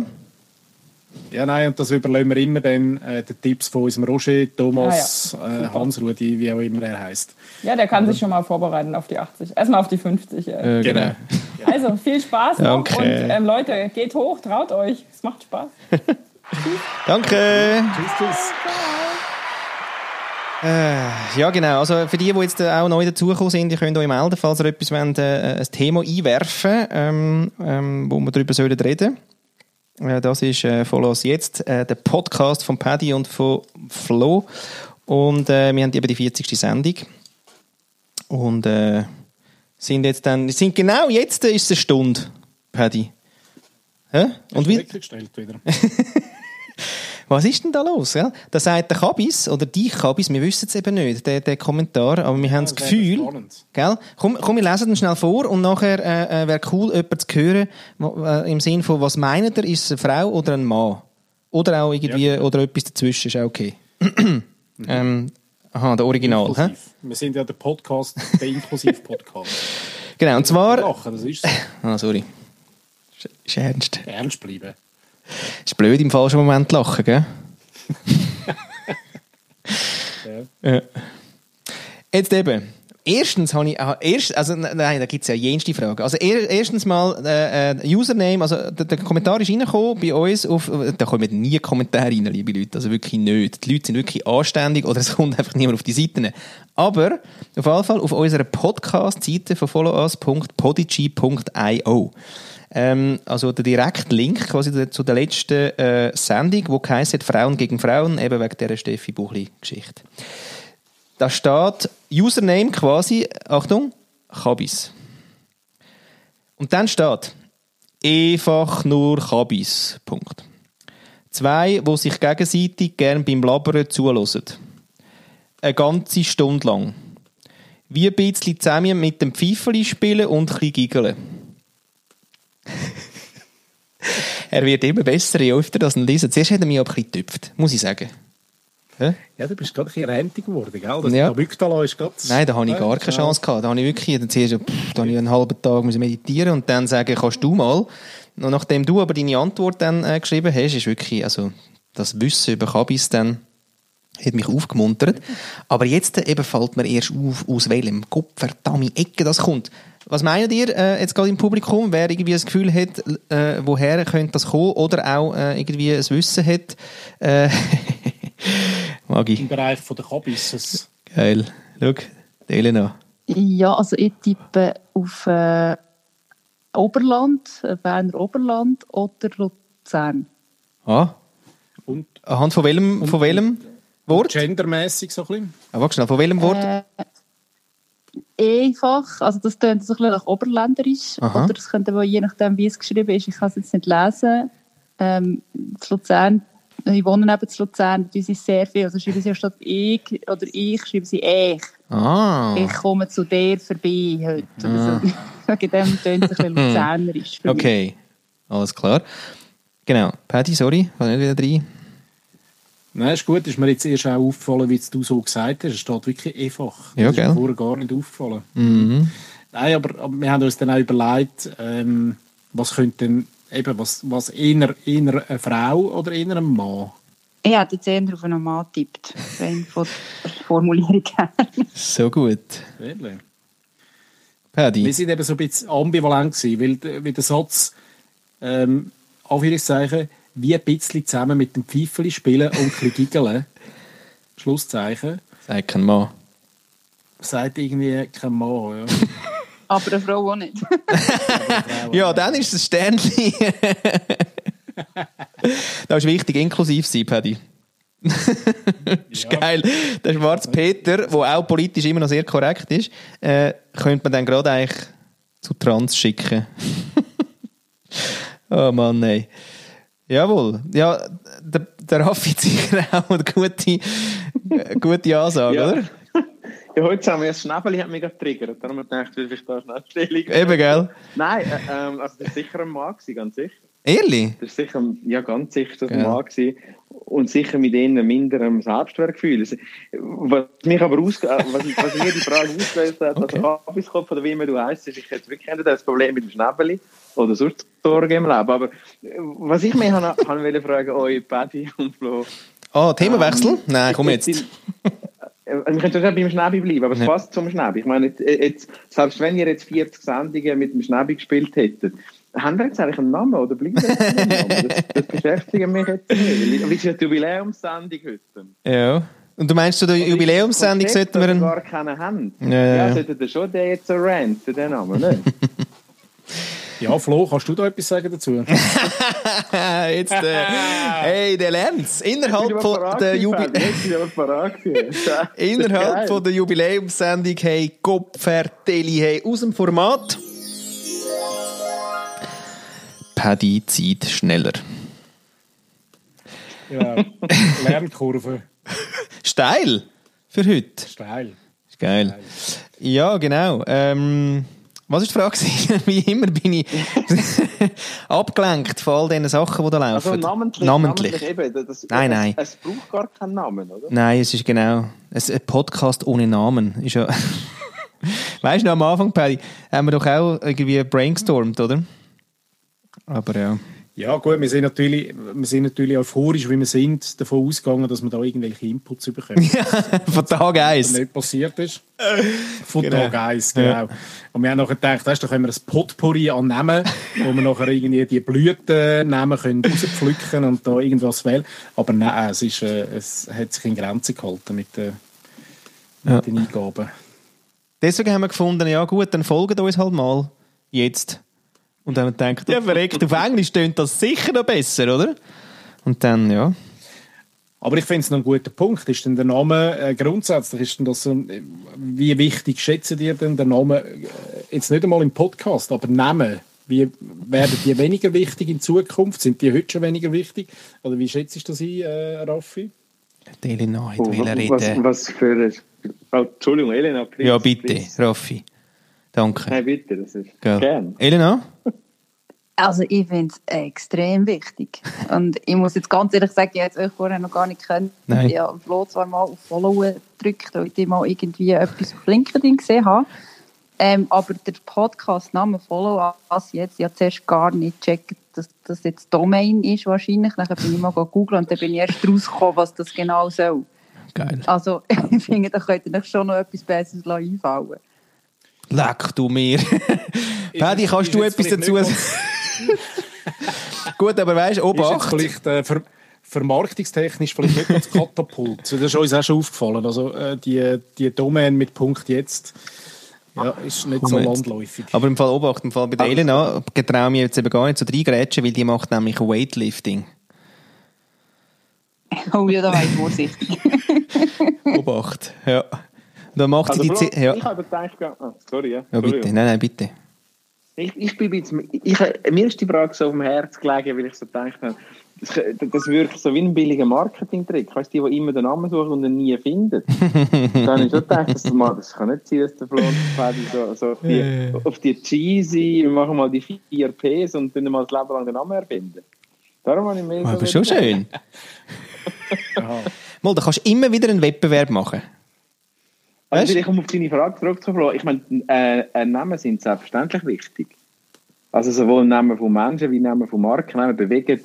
Ja, nein, und das überlassen wir immer dann äh, den Tipps von unserem Roger, Thomas, Ah, äh, Hans-Rudi, wie auch immer er heißt. Ja, der kann sich schon mal vorbereiten auf die 80. Erstmal auf die 50. Äh. Äh, genau. Also viel Spaß noch Danke. und ähm, Leute, geht hoch, traut euch. Es macht Spaß. Danke. Tschüss, tschüss. Äh, ja, genau. Also für die, die jetzt äh, auch neu dazugekommen sind, die könnt euch melden, falls ihr etwas wollt, äh, ein Thema einwerfen ähm, ähm, wo wir darüber sollen reden äh, Das ist äh, «Follow uns jetzt», äh, der Podcast von Paddy und von Flo. Und äh, wir haben eben die 40. Sendung. Und äh, sind jetzt dann, sind genau jetzt ist es eine Stunde, Paddy. Hä? Und wie, wieder. was ist denn da los? Ja? Da sagt der Kabis oder die Kabis, wir wissen es eben nicht, der, der Kommentar, aber wir haben das Gefühl, gell? Komm, komm, wir lesen den schnell vor und nachher äh, äh, wäre cool, jemanden zu hören, wo, äh, im Sinn von, was meint ihr, ist es eine Frau oder ein Mann? Oder auch irgendwie, Ja. oder etwas dazwischen, ist auch okay. ähm, aha, der Original. Hä? Inklusiv. Wir sind ja der Podcast, der Inklusiv-Podcast. Genau, und zwar... Lachen, das ist so. Ah, sorry. Ist ernst. Ernst bleiben. Ist blöd im falschen Moment lachen, gell? ja. Jetzt eben. Erstens habe ich, erst, also nein, da gibt es ja jenste Fragen. Also er, erstens mal äh, äh, Username, also der, der Kommentar ist reingekommen bei uns, auf, da kommen nie Kommentare rein, liebe Leute, also wirklich nicht. Die Leute sind wirklich anständig oder es kommt einfach niemand auf die Seiten. Aber auf jeden Fall auf unserer Podcast-Seite von followus.podigy.io ähm, also der direkte Link quasi zu- der letzten äh, Sendung, wo heisst Frauen gegen Frauen, eben wegen dieser Steffi Buchli-Geschichte. Da steht Username quasi, Achtung, Kabis. Und dann steht einfach nur Kabis. Punkt. Zwei, wo sich gegenseitig gern beim Labern zulassen. Eine ganze Stunde lang. Wie ein bisschen zusammen mit dem Pfeifeli spielen und ein bisschen giggeln. Er wird immer besser, je öfter das ihn lesen. Zuerst hat er mich aber ein bisschen getüpft, muss ich sagen. Ja, du bist gerade ein bisschen rentig geworden, gell? Das Ja. Amygdala ist gerade... Nein, da habe ich gar keine. Chance gehabt. Da habe ich wirklich, dann zuerst, pff, da habe ich einen halben Tag müssen meditieren und dann sagen, kannst du mal. Und nachdem du aber deine Antwort dann äh, geschrieben hast, ist wirklich, also, das Wissen über Kabis dann, hat mich aufgemuntert. Aber jetzt äh, eben fällt mir erst auf, aus welchem Gottverdammt Ecke das kommt. Was meint ihr äh, jetzt gerade im Publikum, wer irgendwie das Gefühl hat, äh, woher könnte das kommen oder auch äh, irgendwie ein Wissen hat? Äh, mag ich. Im Bereich von der Kabis. Das- Geil. Schau, die Elena. Ja, also ich tippe auf äh, Oberland, äh, Berner Oberland oder Luzern. Ah, Und anhand von welchem, von welchem Wort? gendermäßig so ein bisschen. Ah, warte schnell, von welchem Wort? Einfach, also das tönt so ein bisschen nach Oberländerisch. Aha. Oder es könnte aber je nachdem, wie es geschrieben ist, ich kann es jetzt nicht lesen. Ähm, zu Luzern, ich wohne neben zu Luzern, die sind sehr viel. Also schreiben sie ja statt ich oder ich, schreiben sie ich. ah, Ich komme zu dir vorbei heute. Oder so. Wegen dem tönt es ein bisschen luzernerisch mich. okay. Alles klar. Genau. Paddy, sorry, kann nicht wieder rein. Nein, ist gut. Ist mir jetzt erst auch aufgefallen, wie du so gesagt hast. Es steht wirklich einfach. Ja, das ist gell? mir vorher gar nicht aufgefallen. Mhm. Nein, aber, aber wir haben uns dann auch überlegt, ähm, was könnte denn eben, was, was eher, eher eine Frau oder eher ein Mann? Ich hätte jetzt eher auf einen Mann getippt, rein von der Formulierung her. So gut. Wirklich? Wir Paddy. sind eben so ein bisschen ambivalent gewesen, weil, weil der Satz, ähm, Anführungszeichen, wie ein bisschen zusammen mit dem Pfeifeli spielen und ein bisschen giggeln, Schlusszeichen, Sagt kein Mann. sagt irgendwie kein Mann. Ja. Aber eine Frau auch nicht. Ja, dann ist es ein Sternchen. das ist wichtig, inklusiv sein, Paddy. ist geil. Der schwarze Peter, der auch politisch immer noch sehr korrekt ist, äh, könnte man dann gerade eigentlich zu Trans schicken. oh Mann, nein. Jawohl. Ja, der, der Raffi hat sicher auch eine gute, gute Ansage, Ja. oder? Ja, heute haben wir das Schnäbeli hat mich gerade getriggert. Darum habe ich gedacht, will ich da schnell Stellung Eben, gell? Nein, äh, ähm, also das war sicher ein Mann, gewesen, ganz sicher. Ehrlich? Das ist sicher, ja, ganz sicher das Ja. ein Mann gewesen. Und sicher mit ihnen minderem Selbstwertgefühl. Also, Was mich aber aus, äh, was, was mir die Frage ausgelöst hat, Okay. also Abiskopf oder wie immer du heißt, ist, ich hätte wirklich das Problem mit dem Schnäbeli oder sonst Sorgen im Leben. Aber äh, was ich mich habe, wollte fragen, euch Paddy und Flo. Ah, Themenwechsel? Ähm, Nein, komm jetzt. Äh, Wir können schon beim Schneebi bleiben, aber es Ja. passt zum Schneebi. Ich meine, jetzt, jetzt, selbst wenn ihr jetzt 40 Sendungen mit dem Schneebi gespielt hättet, haben wir jetzt eigentlich einen Namen oder bleiben wir jetzt Namen? Das, das beschäftigt mich jetzt nicht. Wie ist eine Jubiläumssendung heute? Ja. Und du meinst, zu der Jubiläumssendung sollten wir einen... gar keinen haben. Ja, Ja, ja, ja. sollten wir schon den jetzt so ranten, den Namen, nicht? Ja, Flo, kannst du da etwas sagen dazu? jetzt, äh, hey, der Lenz, innerhalb von der, Jubi innerhalb von der Jubiläumssendung, hey, Kopfverteli, hey, aus dem Format. Paddy zieht schneller. Ja, Lernkurve. Steil für heute. Steil. Ist geil. Ja, genau. Ähm, was ist die Frage? Wie immer bin ich abgelenkt von all diesen Sachen, die da laufen. Also namentlich, Namentlich. eben, das, Nein, es, nein. Es braucht gar keinen Namen, oder? Nein, es ist genau. Es ein Podcast ohne Namen. Ist ja weißt du, noch am Anfang, Paddy, haben wir doch auch irgendwie brainstormt, oder? Aber ja. Ja, gut, wir sind, natürlich, wir sind natürlich euphorisch, wie wir sind, davon ausgegangen, dass wir da irgendwelche Inputs bekommen. Von Tag Was 1. nicht passiert ist. Von Genau. Tag 1, genau. Ja. Und wir haben nachher gedacht, weißt, da können wir ein Potpourri an Namen, wo wir nachher irgendwie die Blütennamen können rauspflücken und da irgendwas wählen. Aber nein, es, ist, äh, es hat sich in Grenzen gehalten mit, äh, mit Ja. den Eingaben. Deswegen haben wir gefunden, ja gut, dann folgt uns halt mal jetzt. Und dann gedacht, ja verreckt, auf Englisch tönt das sicher noch besser, oder? Und dann, ja. Aber ich finde es noch ein guter Punkt. Ist denn der Name äh, grundsätzlich, ist denn das so, ein- äh, wie wichtig schätzen ihr denn den Namen, äh, jetzt nicht einmal im Podcast, aber Namen, wie werden die weniger wichtig in Zukunft? Sind die heute schon weniger wichtig? Oder wie schätzt du das ein, äh, Raffi? Die Elena hat Oh, will was, reden. was für ein... Oh, Entschuldigung, Elena, please, Ja, bitte, please. Raffi. Danke. Nein, bitte, das ist Gell. gern. Elena? Also ich finde es extrem wichtig. Und ich muss jetzt ganz ehrlich sagen, ich hätte es euch vorher noch gar nicht kennen. Nein. Ich habe Flo zwar mal auf Follow gedrückt, weil ich mal irgendwie etwas auf LinkedIn gesehen habe. Ähm, aber der Podcast-Name Follow als jetzt, ich habe zuerst gar nicht gecheckt, dass das jetzt Domain ist wahrscheinlich. Dann bin ich mal googeln und dann bin ich erst rausgekommen, was das genau soll. Geil. Also ich finde, da könnte euch schon noch etwas Besseres einfallen Leck du mir. Paddy, kannst du etwas dazu sagen? Gut, aber weißt du, Ist jetzt Obacht. vielleicht äh, ver vermarktungstechnisch vielleicht nicht das Katapult. Das ist uns auch schon aufgefallen. Also äh, die, die Domain mit Punkt jetzt ja, ist nicht so Komm jetzt. landläufig. Aber im Fall Obacht, im Fall bei der Elena getraue ich mich jetzt eben gar nicht so reingrätschen, weil die macht nämlich Weightlifting. Oh ja, da war ich vorsichtig. Obacht, ja. Da macht Also, sie die Flo, Ze ja. Ich habe gedacht, ah, sorry, ja. ja, bitte. Nein, nein, bitte. Ich, ich bin bisschen, ich, mir ist die Frage so auf dem Herz gelegen, weil ich so gedacht habe, das, das wirkt so wie ein billiger Marketing-Trick. Weißt du, die, die immer den Namen suchen und ihn nie finden. Dann habe ich schon gedacht, das, mal, das kann nicht sein, dass der Flo und der Paddy so, so auf, die, auf die cheesy, wir machen mal die vier Ps und dann mal das Leben lang den Namen erfinden. Darum habe ich mir Aber so schon schön. Mal, da kannst du immer wieder einen Wettbewerb machen. Also Weißt? vielleicht um auf deine Frage zurückzukommen, ich meine, äh, äh, Namen sind selbstverständlich wichtig. Also sowohl Namen von Menschen wie Namen von Marken, Namen bewegen,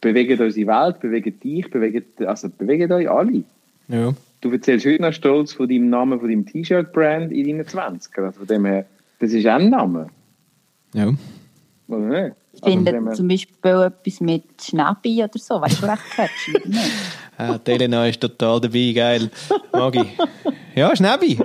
bewegen unsere Welt, bewegen dich, bewegen, also bewegen euch alle. Ja. Du erzählst heute noch stolz von deinem Namen, von deinem T-Shirt-Brand in deinen 20 Also von dem her, das ist auch ein Name, ja. oder nicht? Ich Also finde zum Beispiel etwas mit Schnäppi oder so, weißt du, recht catchy, Ah, die Elena ist total dabei, geil. Mag ich. Ja, Schnäbi.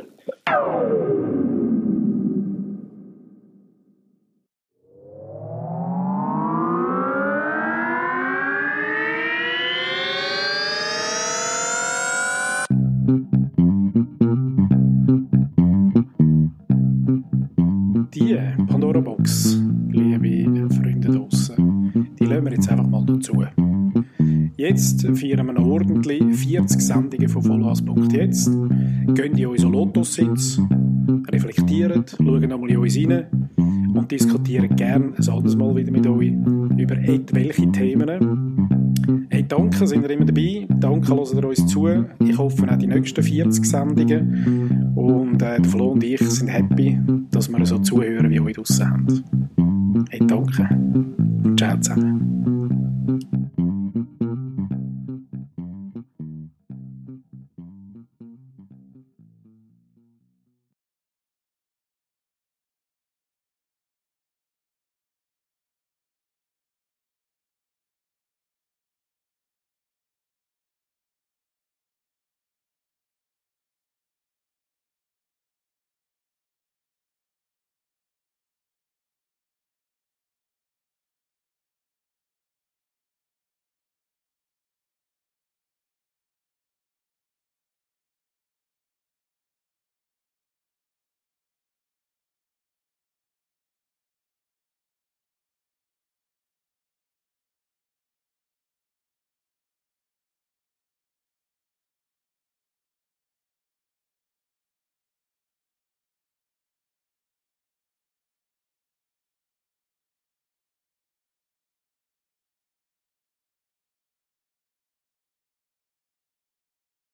Die Pandora-Box, liebe Freunde draussen, die lassen wir jetzt einfach mal dazu. Jetzt feiern wir noch ordentlich 40 Sendungen von Vollgas.jetzt. Gehen in unseren Lotus-Sitz, reflektieren, schauen nochmal in uns rein und diskutieren gerne ein anderes Mal wieder mit euch über etwelche Themen. Hey, danke, sind ihr immer dabei. Danke, hört ihr uns zu. Ich hoffe auch die nächsten 40 Sendungen. Und äh, Flo und ich sind happy, dass wir so zuhören, wie euch draussen. Hey, danke. Ciao zusammen.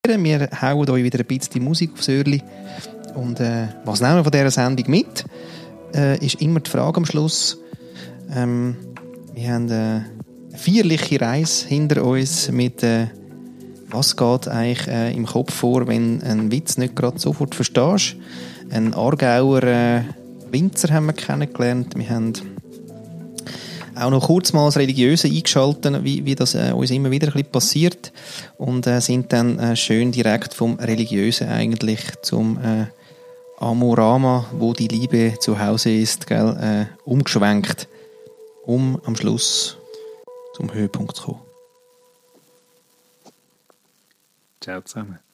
Wir hauen euch wieder ein bisschen Musik aufs Öhrli. Und äh, was nehmen wir von dieser Sendung mit? Äh, ist immer die Frage am Schluss. Ähm, wir haben äh, eine feierliche Reise hinter uns mit äh, was geht eigentlich äh, im Kopf vor, wenn ein Witz nicht gerade sofort verstehst. Ein Aargauer äh, Winzer haben wir kennengelernt. Wir haben auch noch kurz mal als Religiöse eingeschaltet, wie, wie das äh, uns immer wieder ein bisschen passiert und äh, sind dann äh, schön direkt vom Religiösen eigentlich zum äh, Amorama, wo die Liebe zu Hause ist, gell, äh, umgeschwenkt, um am Schluss zum Höhepunkt zu kommen. Ciao zusammen.